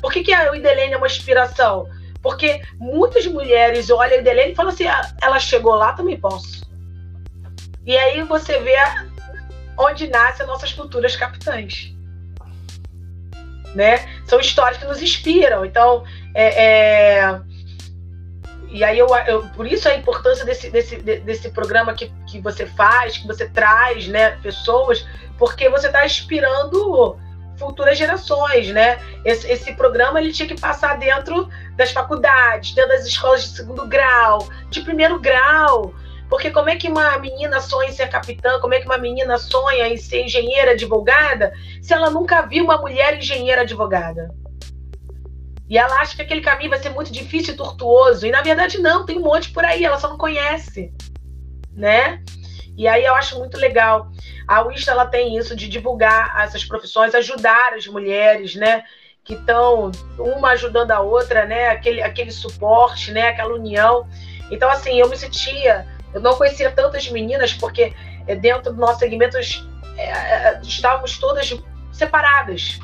Por que, que a Idelene é uma inspiração? Porque muitas mulheres olham a Idelene e falam assim: ah, ela chegou lá, também posso. E aí você vê onde nascem nossas futuras capitãs. Né? São histórias que nos inspiram. Então, é, é... e aí eu, eu, por isso a importância desse, desse, desse programa que, que você faz, que você traz, né, pessoas, porque você está inspirando futuras gerações, né? Esse, esse, programa ele tinha que passar dentro das faculdades, dentro das escolas de segundo grau, de primeiro grau, porque como é que uma menina sonha em ser capitã? Como é que uma menina sonha em ser engenheira advogada se ela nunca viu uma mulher engenheira advogada? E ela acha que aquele caminho vai ser muito difícil e tortuoso. E na verdade não, tem um monte por aí, ela só não conhece, né? E aí eu acho muito legal. A UISTA ela tem isso de divulgar essas profissões, ajudar as mulheres, né? Que estão uma ajudando a outra, né? Aquele, aquele suporte, né? Aquela união. Então, assim, eu me sentia eu não conhecia tantas meninas porque é, dentro do nosso segmento é, estávamos todas separadas.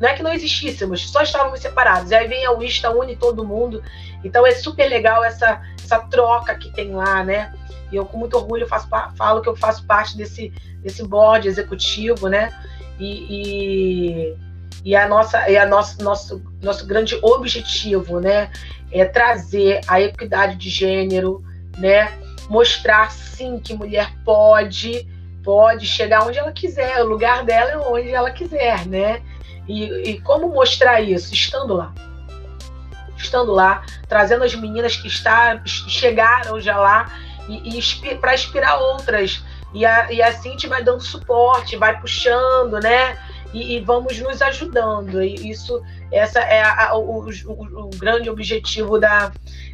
Não é que não existíssemos, só estávamos separados. E aí vem a Wista, une todo mundo. Então é super legal essa, essa troca que tem lá, né? E eu, com muito orgulho, faço, falo que eu faço parte desse, desse board executivo, né? E, e, e a nossa, e a nosso, nosso, nosso grande objetivo, né? É trazer a equidade de gênero, né? Mostrar sim que mulher pode, pode chegar onde ela quiser, o lugar dela é onde ela quiser, né? E, e como mostrar isso? Estando lá. Estando lá, trazendo as meninas que está, chegaram já lá e, e para inspirar outras. E, a, e assim a gente vai dando suporte, vai puxando, né? E, e vamos nos ajudando. E isso, essa é a, o, o, o grande objetivo da,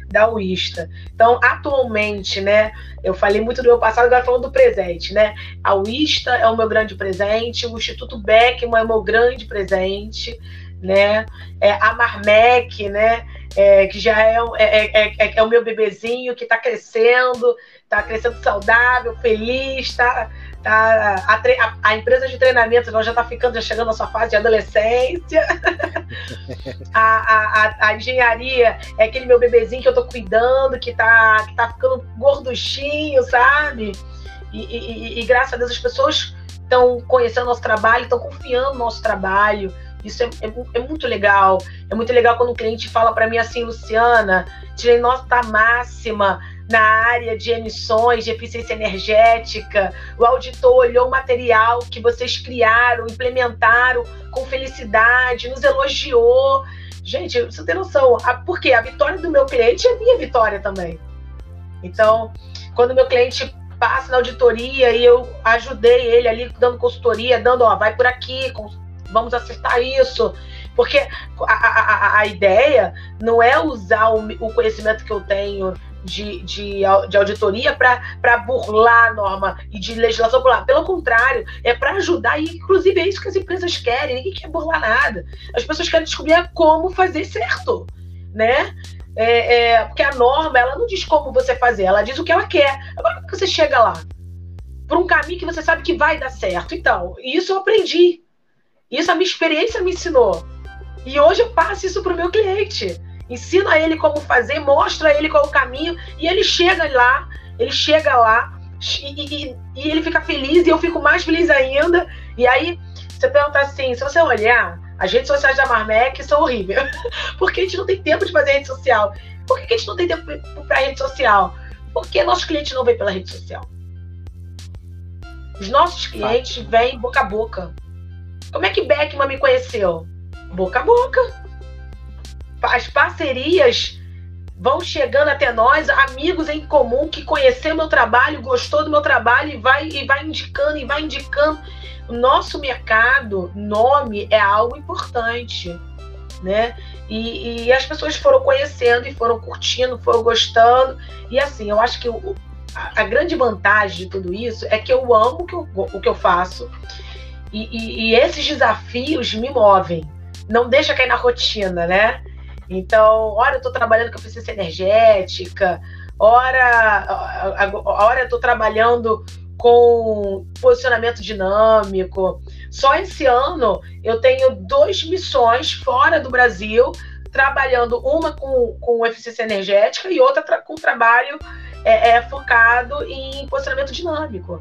da UISTA. Então, atualmente, né, eu falei muito do meu passado, agora falando do presente, né? A UISTA é o meu grande presente, o Instituto Beckman é o meu grande presente, né? É, a Marmec, né? É, que já é, é, é, é, o meu bebezinho que está crescendo, está crescendo saudável, feliz, está Tá, a, a, a, empresa de treinamento já está ficando, já chegando na sua fase de adolescência. a, a, engenharia é aquele meu bebezinho que eu estou cuidando, que está que tá ficando gorduchinho, sabe? E, e, e, graças a Deus as pessoas estão conhecendo nosso trabalho, estão confiando no nosso trabalho. Isso é, é, é, muito legal. É muito legal quando o cliente fala para mim assim, Luciana, tirei nota máxima na área de emissões, de eficiência energética. O auditor olhou o material que vocês criaram, implementaram com felicidade, nos elogiou. Gente, você tem noção, a, porque a vitória do meu cliente é minha vitória também. Então, quando meu cliente passa na auditoria e eu ajudei ele ali dando consultoria, dando, ó, vai por aqui, vamos acertar isso. Porque a, a, a ideia não é usar o, o conhecimento que eu tenho de, de, de auditoria para burlar a norma e de legislação burlar. Pelo contrário, é para ajudar, e inclusive é isso que as empresas querem, ninguém quer burlar nada. As pessoas querem descobrir como fazer certo, né? É, é, porque a norma, ela não diz como você fazer, ela diz o que ela quer. Agora, como você chega lá? Por um caminho que você sabe que vai dar certo. Então, isso eu aprendi. Isso a minha experiência me ensinou. E hoje eu passo isso para o meu cliente ensina ele como fazer, mostra ele qual é o caminho, e ele chega lá, ele chega lá, e, e, e, ele fica feliz, e eu fico mais feliz ainda. E aí, você pergunta assim: se você olhar, as redes sociais da Marmec são horríveis, porque a gente não tem tempo de fazer rede social. Por que a gente não tem tempo para rede social? Porque nossos clientes não vêm pela rede social. Os nossos clientes vêm boca a boca. Como é que Beckman me conheceu? Boca a boca as parcerias vão chegando até nós, amigos em comum que conheceu meu trabalho, gostou do meu trabalho e vai e vai indicando e vai indicando. Nosso mercado, nome é algo importante, né? E, e, as pessoas foram conhecendo e foram curtindo, foram gostando. E assim, eu acho que o, a, a, grande vantagem de tudo isso é que eu amo o que eu, o que eu faço. E, e, e esses desafios me movem. Não deixa cair na rotina, né? Então, ora eu estou trabalhando com eficiência energética, ora, ora eu estou trabalhando com posicionamento dinâmico. Só esse ano eu tenho duas missões fora do Brasil, trabalhando uma com, com eficiência energética e outra tra com trabalho é, é, focado em posicionamento dinâmico.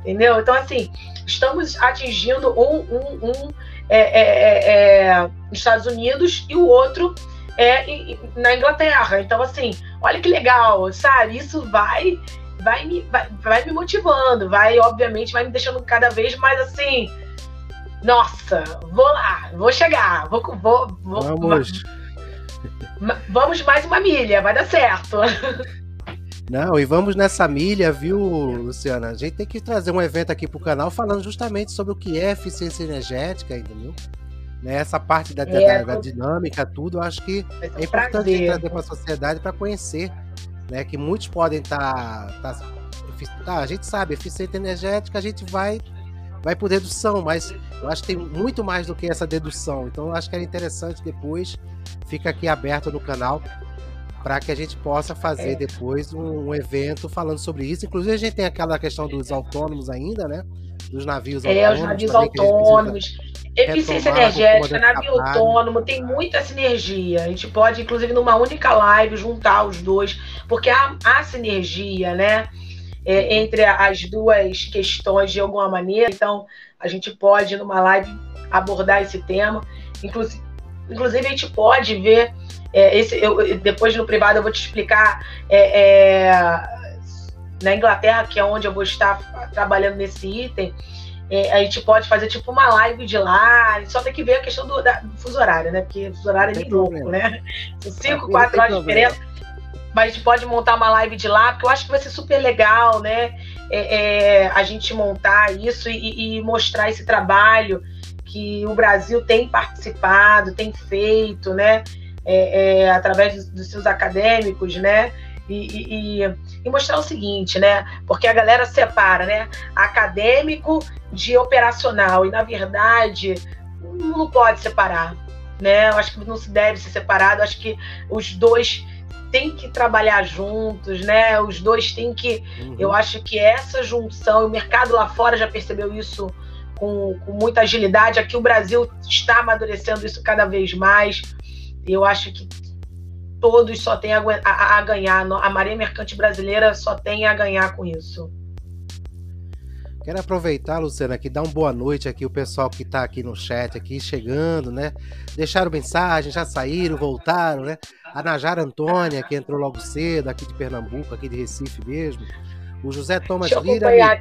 Entendeu? Então, assim, estamos atingindo um, um, um é, é, é, é Estados Unidos e o outro é na Inglaterra. Então, assim, olha que legal, sabe? Isso vai vai me, vai, vai me motivando, vai, obviamente, vai me deixando cada vez mais assim. Nossa, vou lá, vou chegar, vou. vou, vou vamos. vamos mais uma milha, vai dar certo. Não, e vamos nessa milha, viu, Luciana? A gente tem que trazer um evento aqui pro canal falando justamente sobre o que é eficiência energética, entendeu? Né, essa parte da, é, da, da, dinâmica, tudo, eu acho que é importante trazer para a sociedade para conhecer, né? Que muitos podem estar. Tá, tá, tá, a gente sabe, eficiência energética, a gente vai vai por dedução, mas eu acho que tem muito mais do que essa dedução. Então eu acho que era interessante depois, fica aqui aberto no canal para que a gente possa fazer é. depois um, um, evento falando sobre isso. Inclusive a gente tem aquela questão dos autônomos ainda, né? Dos navios é, autônomos. É, os navios autônomos. Eficiência energética, navio autônomo, tem muita sinergia. A gente pode, inclusive, numa única live, juntar os dois, porque há, há sinergia, né? É, entre as duas questões de alguma maneira. Então, a gente pode, numa live, abordar esse tema. Inclusive, inclusive a gente pode ver. É, esse, eu, depois no privado eu vou te explicar é, é na Inglaterra, que é onde eu vou estar trabalhando nesse item, é, a gente pode fazer tipo uma live de lá, só tem que ver a questão do, da, do fuso horário, né? Porque o fuso horário é meio louco, né? São 5, 4 horas de diferença. Mas a gente pode montar uma live de lá, porque eu acho que vai ser super legal, né? É, é, a gente montar isso e, e, mostrar esse trabalho que o Brasil tem participado, tem feito, né? É, é através dos, dos seus acadêmicos, né? E, e, e, mostrar o seguinte, né? Porque a galera separa, né? Acadêmico de operacional. E, na verdade, não pode separar, né? Eu acho que não se deve ser separado. Eu acho que os dois têm que trabalhar juntos, né? Os dois têm que. Uhum. Eu acho que essa junção, o mercado lá fora já percebeu isso com, com muita agilidade. Aqui o Brasil está amadurecendo isso cada vez mais. Eu acho que todos só têm a, a, a ganhar. A Marinha Mercante Brasileira só tem a ganhar com isso. Quero aproveitar, Luciana, aqui dar uma boa noite aqui o pessoal que está aqui no chat aqui chegando, né? Deixaram mensagem, já saíram, voltaram, né? A Najara Antônia, que entrou logo cedo, aqui de Pernambuco, aqui de Recife mesmo. O José Thomas Lira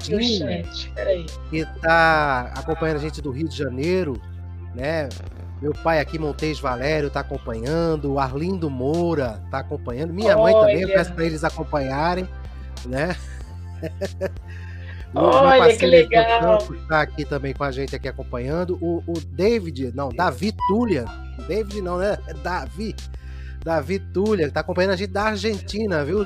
que está acompanhando a gente do Rio de Janeiro, né? Meu pai aqui, Montes Valério, está acompanhando. O Arlindo Moura está acompanhando. Minha mãe também, eu Olha. peço para eles acompanharem, né? O Olha, que legal. Está aqui também com a gente aqui acompanhando. O, o David, não, Davi Tullia. David não, né? É Davi. Davi Tullia, que está acompanhando a gente da Argentina, viu?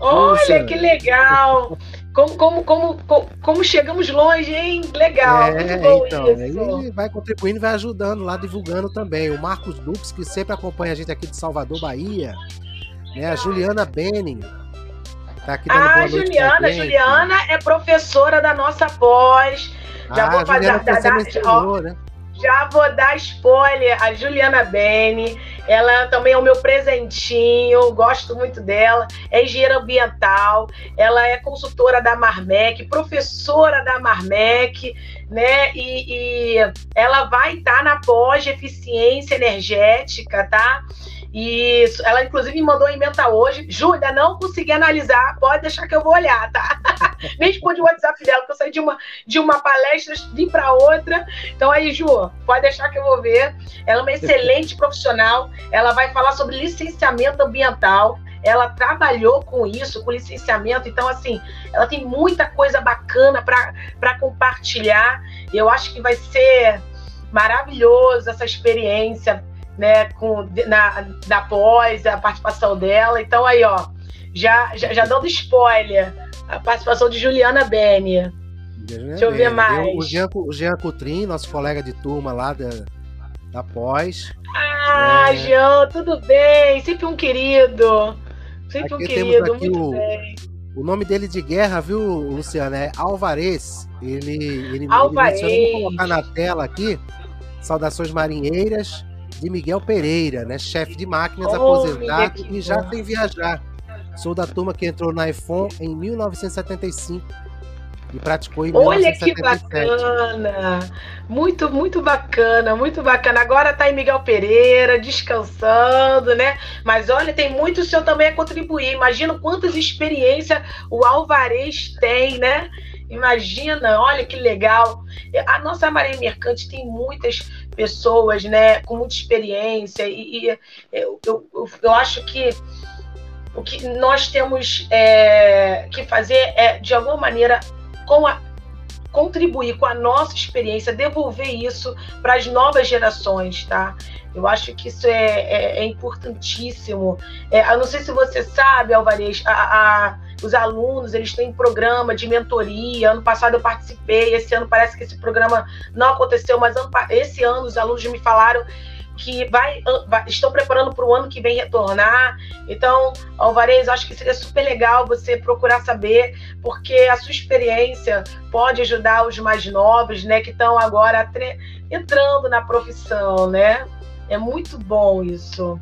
Olha, Luciano. que legal. Como, como, como, como, chegamos longe, hein? Legal. muito bom então, isso. ele vai contribuindo vai ajudando lá, divulgando também. O Marcos Dux, que sempre acompanha a gente aqui de Salvador, Bahia. Né? A Juliana Benning. Tá aqui dando Ah, Juliana. Juliana é professora da nossa pós. já ah, vou a fazer- você dar- mencionou, né? Já vou dar spoiler. A Juliana Beni, ela também é o meu presentinho, gosto muito dela. É engenheira ambiental, ela é consultora da Marmec, professora da Marmec, né? E, e ela vai estar na pós de eficiência energética, tá? E ela inclusive me mandou emenda hoje. Júlia, não consegui analisar, pode deixar que eu vou olhar, tá? Nem respondi o WhatsApp dela, porque eu saí de uma, de uma palestra, vim para outra. Então aí, Ju, pode deixar que eu vou ver. Ela é uma excelente profissional. Ela vai falar sobre licenciamento ambiental. Ela trabalhou com isso, com licenciamento. Então, assim, ela tem muita coisa bacana para compartilhar. Eu acho que vai ser maravilhoso essa experiência, né, com, na, da pós, a participação dela. Então, aí, ó, já, já, já dando spoiler, a participação de Juliana Beni. Deixa eu ver Bem, mais. O Jean, o Jean Coutrin, nosso colega de turma lá da, da pós. Ah, É. Jean, tudo bem? Sempre um querido. Sempre um Aqui temos querido, muito o- bem. O nome dele de guerra, viu, Luciano? É Alvarez. Ele, ele, Alvarez. ele menciona, vou colocar na tela aqui. Saudações marinheiras de Miguel Pereira, né? Chefe de máquinas Oh, aposentado que e já tem viajar. Sou da turma que entrou na iPhone em 1975 e praticou em Olha que 1977. bacana! Muito, muito bacana, muito bacana. Agora tá em Miguel Pereira, descansando, né? Mas olha, tem muito o senhor também a contribuir. Imagina quantas experiências o Alvarez tem, né? Imagina, olha que legal. A nossa Marinha Mercante tem muitas pessoas, né, com muita experiência, e, e eu, eu, eu, eu acho que o que nós temos é, que fazer é, de alguma maneira, com a, contribuir com a nossa experiência, devolver isso para as novas gerações, tá? Eu acho que isso é, é, é importantíssimo. É, eu não sei se você sabe, Alvarez, a, a, os alunos eles têm programa de mentoria. Ano passado eu participei, esse ano parece que esse programa não aconteceu, mas ano, esse ano os alunos me falaram que vai, vai estão preparando para o ano que vem retornar. Então, Alvarez, acho que seria super legal você procurar saber, porque a sua experiência pode ajudar os mais novos, né, que estão agora entrando na profissão, né? É muito bom isso.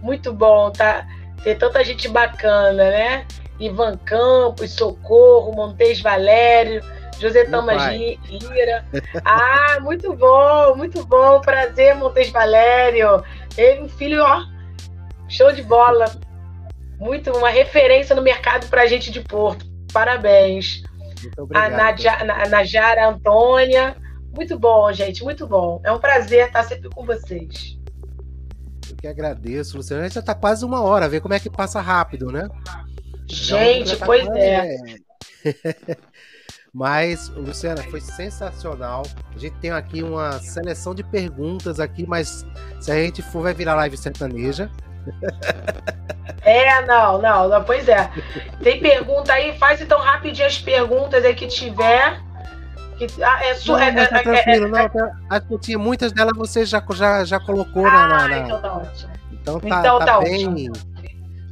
Muito bom, tá? Ter tanta gente bacana, né? Ivan Campos, Socorro, Montes Valério, José Thomas Lira. Ah, muito bom, muito bom. Prazer, Montes Valério. Teve um filho, ó, show de bola. Muito, uma referência no mercado pra gente de Porto. Parabéns. Muito obrigado. A Najara, Najara Antônia. Muito bom, gente, muito bom. É um prazer estar sempre com vocês. Eu que agradeço, Luciano. A gente já tá quase uma hora, ver como é que passa rápido, né? Gente, pois é. é. Mas, Luciana, foi sensacional. A gente tem aqui uma seleção de perguntas aqui, mas se a gente for, vai virar live sertaneja. É, não, não, não, pois é. Tem pergunta aí, faz então rapidinho as perguntas aí que tiver. Que, ah, é, não, é, tá é, tranquilo, é, não, tá, acho que tinha muitas delas você já, já, já colocou na, na, na... então tá ótimo. Então tá, Então tá, tá bem. ótimo.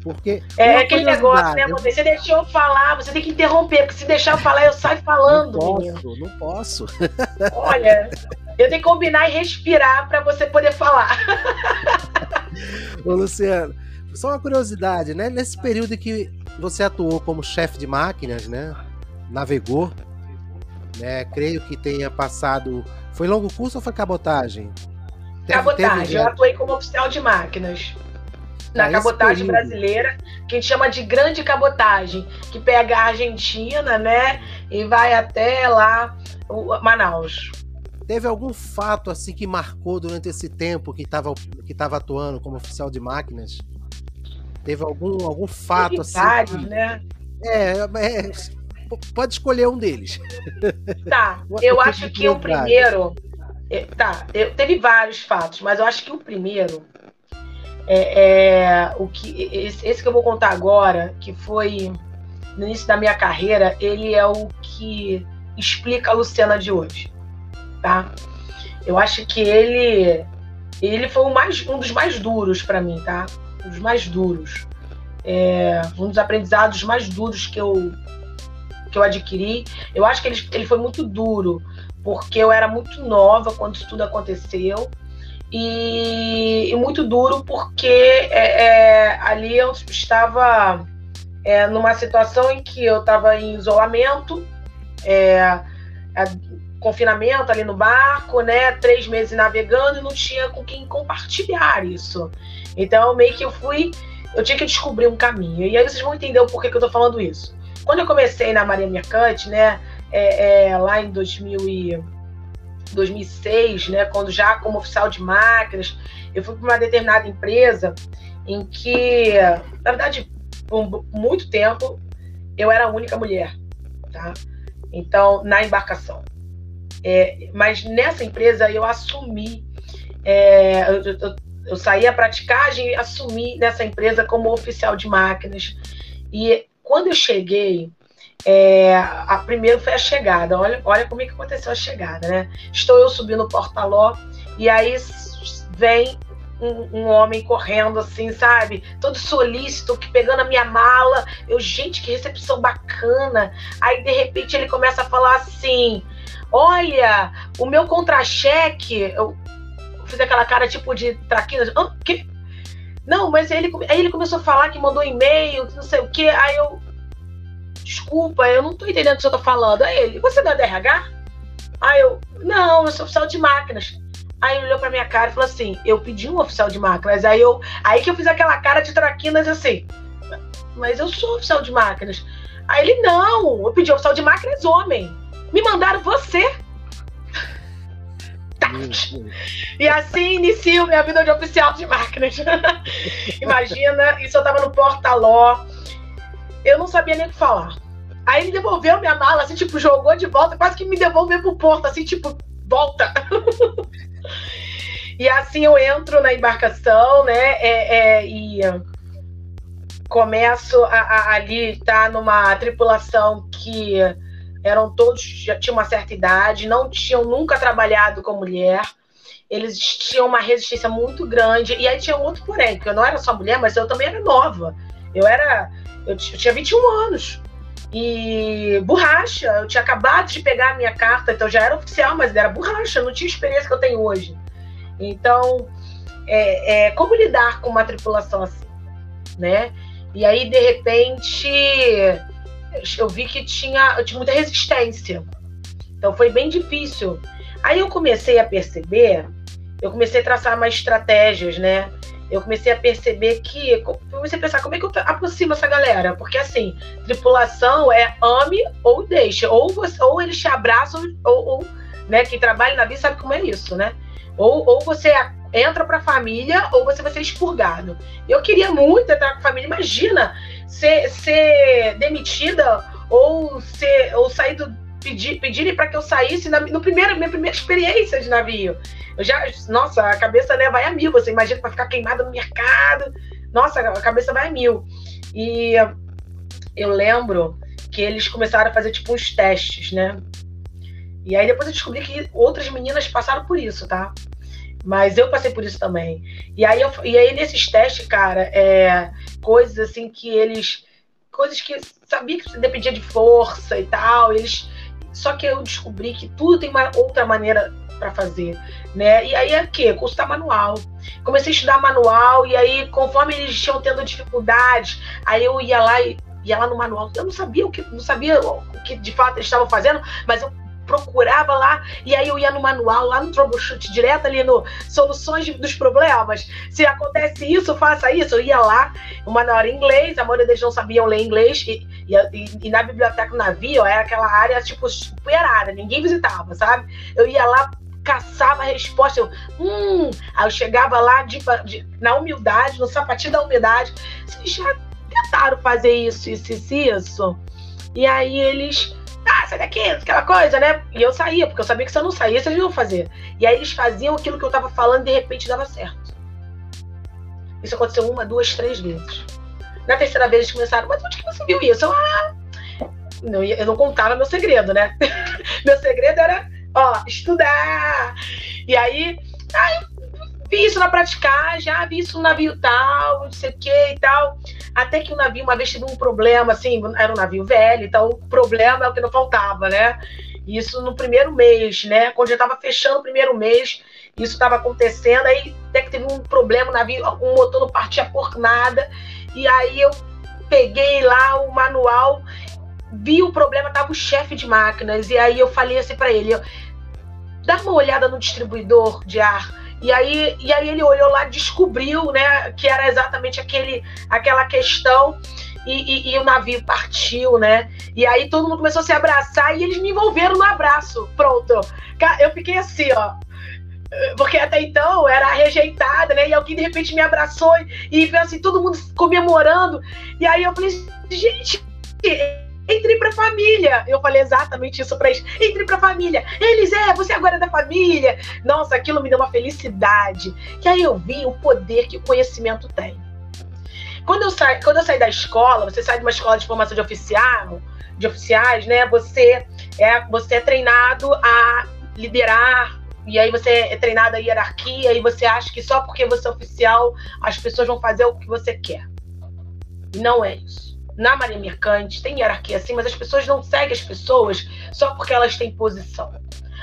Porque é aquele negócio, né? Você deixou eu falar, você tem que interromper, porque se deixar eu falar, eu saio falando. Não menino. posso, não posso. Olha, eu tenho que combinar e respirar para você poder falar. Ô, Luciano, só uma curiosidade, né? Nesse período que você atuou como chefe de máquinas, né? Navegou, né? Creio que tenha passado. Foi longo curso ou foi cabotagem? Teve, cabotagem, teve... eu atuei como oficial de máquinas. Na cabotagem brasileira, que a gente chama de grande cabotagem, que pega a Argentina, né, e vai até lá, Manaus. Teve algum fato assim que marcou durante esse tempo que estava que tava atuando como oficial de máquinas? Teve algum, algum fato Teve assim? Vários, que... né? É, é, pode escolher um deles. Tá, eu acho que o primeiro. É, tá, eu, teve vários fatos, mas eu acho que o primeiro é, é, o que esse, esse, que eu vou contar agora, que foi no início da minha carreira, ele é o que explica a Luciana de hoje, tá? Eu acho que ele ele foi mais, um dos mais duros para mim, tá? Um dos mais duros, é, um dos aprendizados mais duros que eu que eu adquiri. Eu acho que ele, ele foi muito duro, porque eu era muito nova quando isso tudo aconteceu e, e muito duro porque é, é, ali eu estava é, numa situação em que eu estava em isolamento, é, é, confinamento ali no barco, né? Três meses navegando e não tinha com quem compartilhar isso. Então, meio que eu fui, eu tinha que descobrir um caminho. E aí vocês vão entender o porquê que eu tô falando isso. Quando eu comecei na Marinha Mercante, né? É, lá em 2000 e 2006, né, quando já como oficial de máquinas, eu fui para uma determinada empresa em que, na verdade, por muito tempo, eu era a única mulher, tá? Então, na embarcação. É, mas nessa empresa eu assumi, é, eu, eu, eu saí a praticagem e assumi nessa empresa como oficial de máquinas. E quando eu cheguei, é, a primeiro foi a chegada. Olha, olha como é que aconteceu a chegada, né? Estou eu subindo o porta-ló e aí vem um, um, homem correndo assim, sabe? Todo solícito, que pegando a minha mala. Eu, gente, que recepção bacana. Aí de repente ele começa a falar assim: Olha, o meu contra-cheque. Eu fiz aquela cara tipo de traquina. Ah, que? Não, mas ele, aí ele começou a falar que mandou e-mail, não sei o que. Aí eu, desculpa, eu não tô entendendo o que você tá falando. Aí ele, você não é DRH? Aí eu, não, eu sou oficial de máquinas. Aí ele olhou pra minha cara e falou assim, eu pedi um oficial de máquinas. Aí eu, aí que eu fiz aquela cara de traquinas assim, mas eu sou oficial de máquinas. Aí ele, não, eu pedi um oficial de máquinas homem. Me mandaram você. E assim inicio minha vida de oficial de máquinas. Imagina, isso eu tava no porta-ló eu não sabia nem o que falar. Aí ele devolveu minha mala, assim, tipo, jogou de volta, quase que me devolveu pro porto, assim, tipo, volta. e assim eu entro na embarcação, né, é, é, e começo a, a, ali estar tá numa tripulação que eram todos, já tinham uma certa idade, não tinham nunca trabalhado com mulher, eles tinham uma resistência muito grande, e aí tinha outro porém, porque eu não era só mulher, mas eu também era nova. Eu era eu, tinha 21 anos. E borracha, eu tinha acabado de pegar a minha carta, então já era oficial, mas era borracha, não tinha experiência que eu tenho hoje. Então, é, é, como lidar com uma tripulação assim, né? E aí, de repente, eu vi que tinha, eu tinha muita resistência. Então, foi bem difícil. Aí eu comecei a perceber, eu comecei a traçar mais estratégias, né? Eu comecei a perceber que. Comecei a pensar como é que eu aproximo essa galera. Porque assim, tripulação é ame ou deixa. Ou, você, ou eles te abraçam, ou, ou né, quem trabalha na vida sabe como é isso, né? Ou, ou você entra pra família, ou você vai ser expurgado. Eu queria muito entrar com a família. Imagina ser, ser demitida ou, ser, ou sair do, pedir, pedirem para que eu saísse na no primeiro, minha primeira experiência de navio. Eu já, nossa, a cabeça né, vai a mil. Você imagina para ficar queimada no mercado. Nossa, a cabeça vai a mil. E eu lembro que eles começaram a fazer tipo uns testes, né? E aí depois eu descobri que outras meninas passaram por isso, tá? Mas eu passei por isso também. E aí, eu, e aí nesses testes, cara, é, coisas assim que eles. Coisas que sabia que dependia de força e tal. Eles só que eu descobri que tudo tem uma outra maneira para fazer, né? E aí é o quê? Consultar manual. Comecei a estudar manual e aí conforme eles tinham tendo dificuldades, aí eu ia lá e ia lá no manual. Eu não sabia o que, não sabia o que de fato eles estavam fazendo, mas eu procurava lá, e aí eu ia no manual, lá no troubleshoot, direto ali no soluções dos problemas. Se acontece isso, faça isso. Eu ia lá, o manual era em inglês, a maioria deles não sabiam ler inglês, e, e, e na biblioteca do navio era aquela área, tipo, superada, ninguém visitava, sabe? Eu ia lá, caçava a resposta. Eu, hum, aí eu chegava lá de, de, na humildade, no sapatinho da humildade. Vocês já tentaram fazer isso, isso, isso, isso? E aí eles, ah, sai daqui, aquela coisa, né? E eu saía, porque eu sabia que se eu não saísse, eles iam fazer. E aí eles faziam aquilo que eu tava falando e de repente dava certo. Isso aconteceu uma, duas, três vezes. Na terceira vez eles começaram, mas onde que você viu isso? Eu, ah, não, eu não contava meu segredo, né? meu segredo era ó, estudar. E aí, aí vi isso na praticagem, já vi isso no navio tal, não sei o que e tal. Até que o navio uma vez teve um problema, assim, era um navio velho, então o problema é o que não faltava, né? Isso no primeiro mês, né? Quando já estava fechando o primeiro mês, isso estava acontecendo, aí até que teve um problema, o navio, o motor não partia por nada, e aí eu peguei lá o manual vi o problema, tava o chefe de máquinas, e aí eu falei assim para ele, dá uma olhada no distribuidor de ar. E aí, e aí ele olhou lá, descobriu, né, que era exatamente aquele, aquela questão e, e, e, o navio partiu, né? E aí todo mundo começou a se abraçar e eles me envolveram no abraço. Pronto. Eu fiquei assim, ó. Porque até então era rejeitada, né? E alguém de repente me abraçou e, e assim, todo mundo comemorando. E aí eu falei, gente, entre pra família. Eu falei exatamente isso pra eles. Entre pra família. Eles, é, você agora é da família. Nossa, aquilo me deu uma felicidade. Que aí eu vi o poder que o conhecimento tem. Quando eu, sa quando eu saí da escola, você sai de uma escola de formação de oficial, de oficiais, né? Você é, você é treinado a liderar, e aí você é treinado a hierarquia, e você acha que só porque você é oficial as pessoas vão fazer o que você quer. Não é isso na Marinha Mercante, tem hierarquia assim, mas as pessoas não seguem as pessoas só porque elas têm posição.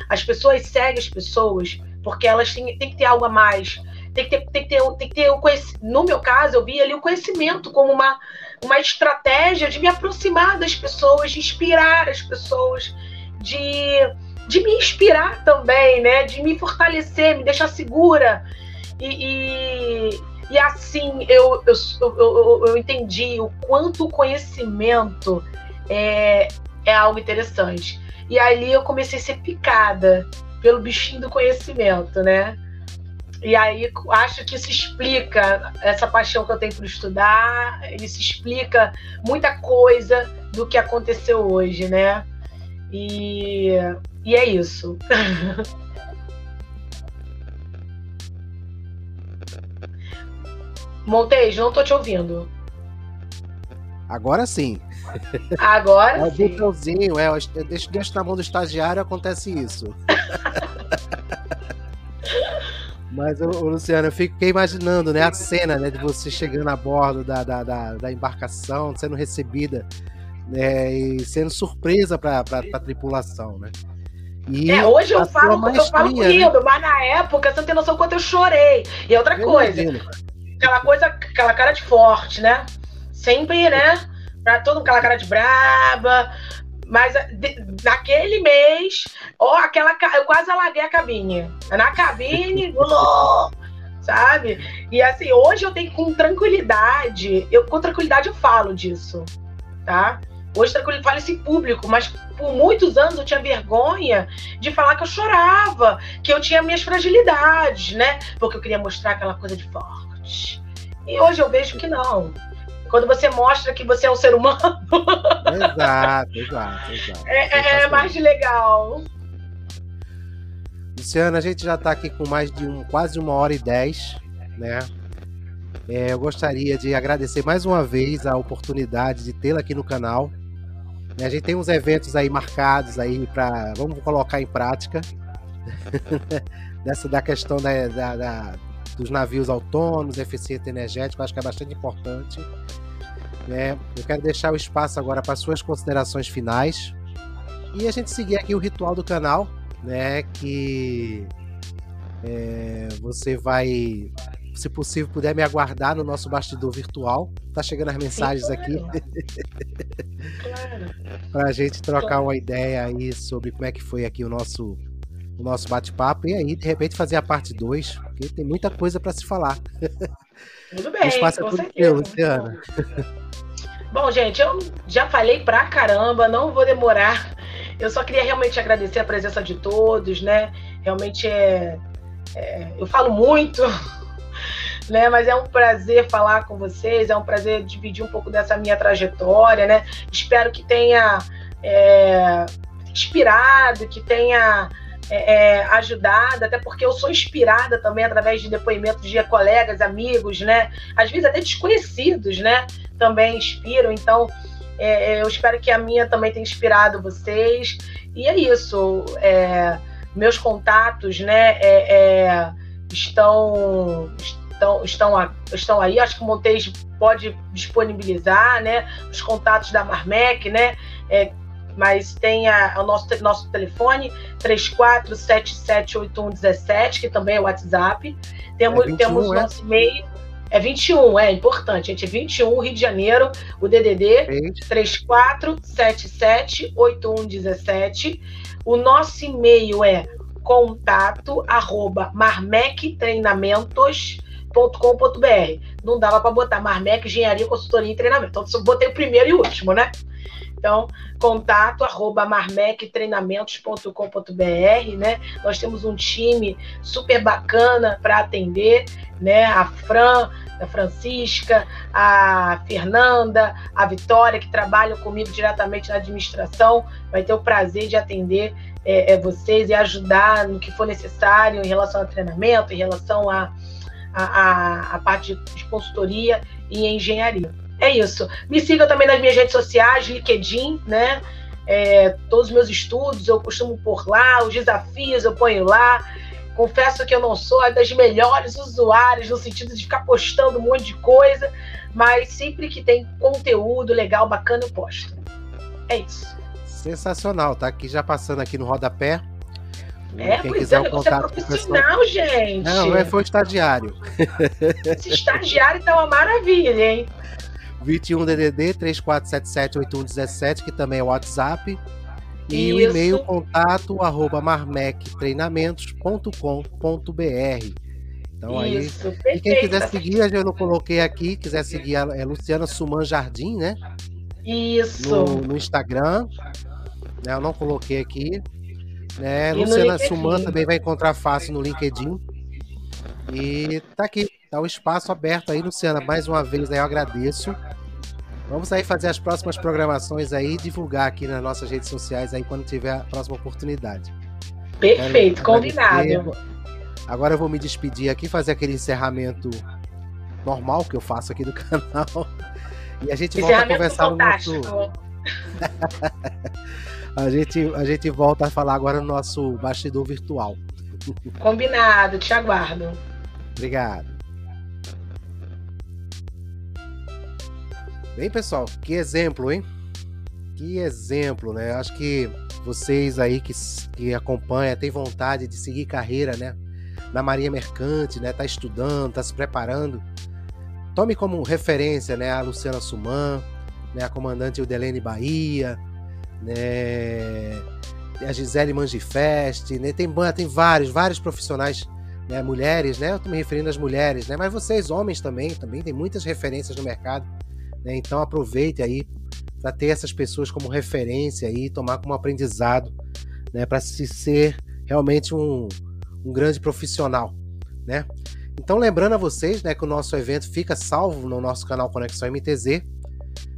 As pessoas seguem as pessoas porque elas têm, têm que ter algo a mais. Tem que ter, tem que ter, tem que ter o No meu caso, eu vi ali o conhecimento como uma, uma estratégia de me aproximar das pessoas, de inspirar as pessoas, de, de me inspirar também, né? De me fortalecer, me deixar segura. e, e e assim eu, eu, eu, eu entendi o quanto o conhecimento é, é algo interessante. E ali eu comecei a ser picada pelo bichinho do conhecimento, né? E aí acho que isso explica essa paixão que eu tenho por estudar, isso explica muita coisa do que aconteceu hoje, né? E, e é isso. Montejo, não tô te ouvindo. Agora sim. Agora é o sim. botãozinho, é, deixa, deixa na mão do estagiário, acontece isso. Mas, ô, Luciano, eu fiquei imaginando, né, a cena, né, de você chegando a bordo da, da, da, da embarcação, sendo recebida, né, e sendo surpresa para a tripulação, né? E é, hoje eu falo, eu falo rindo, né? mas na época você não tem noção quanto eu chorei. E outra eu coisa, imagino aquela coisa, aquela cara de forte, né? Sempre, né? Pra todo aquela cara de braba. Mas de, naquele mês, ó, aquela eu quase alaguei a cabine. Na cabine, sabe? E assim, hoje eu tenho com tranquilidade, eu com tranquilidade eu falo disso, tá? Hoje tranquilo, falo isso em público, mas por muitos anos eu tinha vergonha de falar que eu chorava, que eu tinha minhas fragilidades, né? Porque eu queria mostrar aquela coisa de forte e hoje eu vejo que não. Quando você mostra que você é um ser humano. exato, exato, exato. É, é mais legal. Luciana, a gente já está aqui com mais de um, quase uma hora e dez, né? É, eu gostaria de agradecer mais uma vez a oportunidade de tê-la aqui no canal. A gente tem uns eventos aí marcados aí para vamos colocar em prática dessa da questão da, da, da dos navios autônomos, eficiente energético, acho que é bastante importante. Né? Eu quero deixar o espaço agora para suas considerações finais e a gente seguir aqui o ritual do canal, né? Que é, você vai se possível, puder me aguardar no nosso bastidor virtual. Tá chegando as mensagens Sim, claro. aqui. claro. Pra gente trocar claro. uma ideia aí sobre como é que foi aqui o nosso o nosso bate-papo e aí, de repente, fazer a parte 2, porque tem muita coisa para se falar. Tudo bem, o espaço é tudo teu, Luciana. Bom, gente, eu já falei pra caramba, não vou demorar. Eu só queria realmente agradecer a presença de todos, né? Realmente é, é eu falo muito, né? Mas é um prazer falar com vocês, é um prazer dividir um pouco dessa minha trajetória, né? Espero que tenha é, inspirado, que tenha é, é, ajudada, até porque eu sou inspirada também através de depoimentos de colegas, amigos, né? Às vezes até desconhecidos, né? Também inspiram. Então, é, é, eu espero que a minha também tenha inspirado vocês. E é isso. É, meus contatos, né? É, estão estão, estão, estão aí. Acho que o Montes pode disponibilizar, né? Os contatos da Marmec, né? É, mas tem a, o nosso, nosso telefone 34778117, que também é o WhatsApp. Temos, é 21, temos o é? nosso e-mail. É 21, é importante, gente. 21, Rio de Janeiro, o DDD 34778117. O nosso e-mail é contato arroba marmectreinamentos.com.br. Não dava para botar Marmec, Engenharia, Consultoria e Treinamento. Então, eu botei o primeiro e o último, né? Então, contato arroba marmectreinamentos.com.br, né? Nós temos um time super bacana para atender, né? A Fran, a Francisca, a Fernanda, a Vitória, que trabalham comigo diretamente na administração, vai ter o prazer de atender é, é, vocês e ajudar no que for necessário em relação ao treinamento, em relação à a, a, a, parte de consultoria e engenharia. É isso. Me sigam também nas minhas redes sociais, LinkedIn, né? É, todos os meus estudos eu costumo pôr lá, os desafios eu ponho lá. Confesso que eu não sou das melhores usuários no sentido de ficar postando um monte de coisa, mas sempre que tem conteúdo legal, bacana, eu posto. É isso. Sensacional, tá aqui já passando aqui no rodapé. É, Quem quiser é, o contato você é profissional, gente. Não, é foi estagiário. Esse estagiário tá uma maravilha, hein? 21 DDD 34778117, que também é o WhatsApp. E Isso. o e-mail contato arroba marmectreinamentos.com.br. Então Isso, aí, perfeito. e quem quiser seguir, eu não coloquei aqui, quiser seguir é Luciana Suman Jardim, né? Isso. No, no Instagram. Né? Eu não coloquei aqui. Né? Luciana Suman também vai encontrar fácil no LinkedIn. E tá aqui, tá o espaço aberto aí, Luciana. Mais uma vez aí eu agradeço. Vamos aí fazer as próximas programações aí, divulgar aqui nas nossas redes sociais aí quando tiver a próxima oportunidade. Perfeito, combinado. Agora eu vou me despedir aqui, fazer aquele encerramento normal que eu faço aqui do canal. E a gente volta a conversar no nosso. a, gente, a gente volta a falar agora no nosso bastidor virtual. Combinado, te aguardo. Obrigado. Bem, pessoal, que exemplo, hein? Que exemplo, né? Acho que vocês aí que, que acompanham, têm vontade de seguir carreira, né? Na Marinha Mercante, né? Tá estudando, tá se preparando. Tome como referência, né? A Luciana Suman, né? A comandante Udelene Bahia, né? A Gisele Mangifeste, né? Tem, tem vários, vários profissionais né, mulheres, né? Eu tô me referindo às mulheres, né? Mas vocês, homens também, também tem muitas referências no mercado né? Então aproveite aí para ter essas pessoas como referência e tomar como aprendizado, né? Para se ser realmente um, um grande profissional, né? Então lembrando a vocês, né, que o nosso evento fica salvo no nosso canal Conexão MTZ,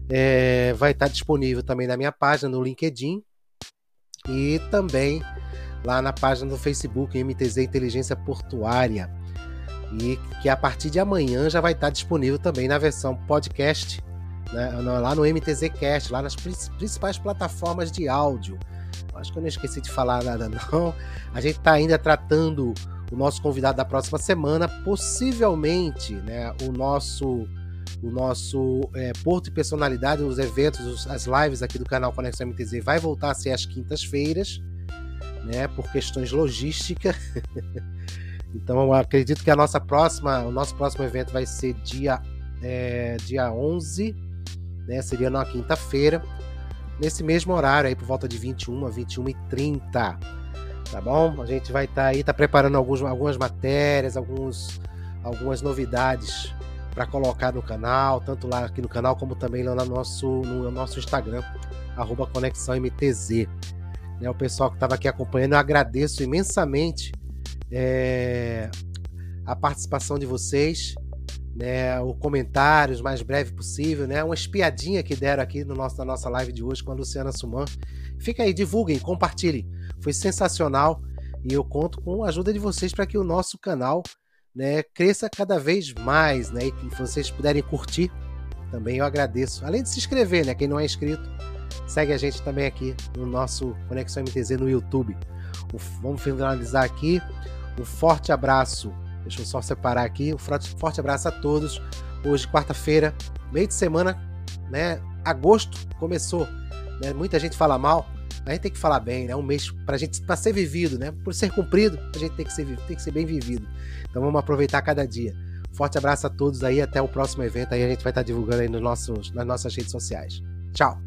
é, vai estar disponível também na minha página no LinkedIn e também lá na página do Facebook MTZ Inteligência Portuária e que a partir de amanhã já vai estar disponível também na versão podcast né, lá no MTZ Cast, lá nas principais plataformas de áudio. Acho que eu não esqueci de falar nada, não. A gente está ainda tratando o nosso convidado da próxima semana, possivelmente, né, o nosso o nosso é, Porto e Personalidade, os eventos, as lives aqui do canal Conexão MTZ vai voltar a ser às quintas-feiras, né, por questões logísticas. Então acredito que a nossa próxima, o nosso próximo evento vai ser dia, é, dia 11, né? Seria na quinta-feira, nesse mesmo horário aí por volta de 21 a 21 e 30. Tá bom? A gente vai estar tá aí, tá preparando alguns, algumas matérias, alguns, algumas novidades para colocar no canal, tanto lá aqui no canal como também lá no nosso, no nosso Instagram, arroba Conexão MTZ. Né, o pessoal que estava aqui acompanhando, eu agradeço imensamente é, a participação de vocês, né, o comentários mais breve possível, né, uma espiadinha que deram aqui no nosso, na nossa live de hoje com a Luciana Suman. Fica aí, divulguem, compartilhem. Foi sensacional e eu conto com a ajuda de vocês para que o nosso canal né, cresça cada vez mais, né, e que vocês puderem curtir, também eu agradeço. Além de se inscrever, né, quem não é inscrito, segue a gente também aqui no nosso Conexão MTZ no YouTube. vamos finalizar aqui. Um forte abraço. Deixa eu só separar aqui. Um forte, abraço a todos. Hoje, quarta-feira, meio de semana, né? Agosto começou. Né? Muita gente fala mal. A gente tem que falar bem, né? Um mês para gente para ser vivido, né? Por ser cumprido, a gente tem que ser tem que ser bem vivido. Então vamos aproveitar cada dia. Forte abraço a todos aí, até o próximo evento aí a gente vai estar divulgando aí nos nossos, nas nossas redes sociais. Tchau.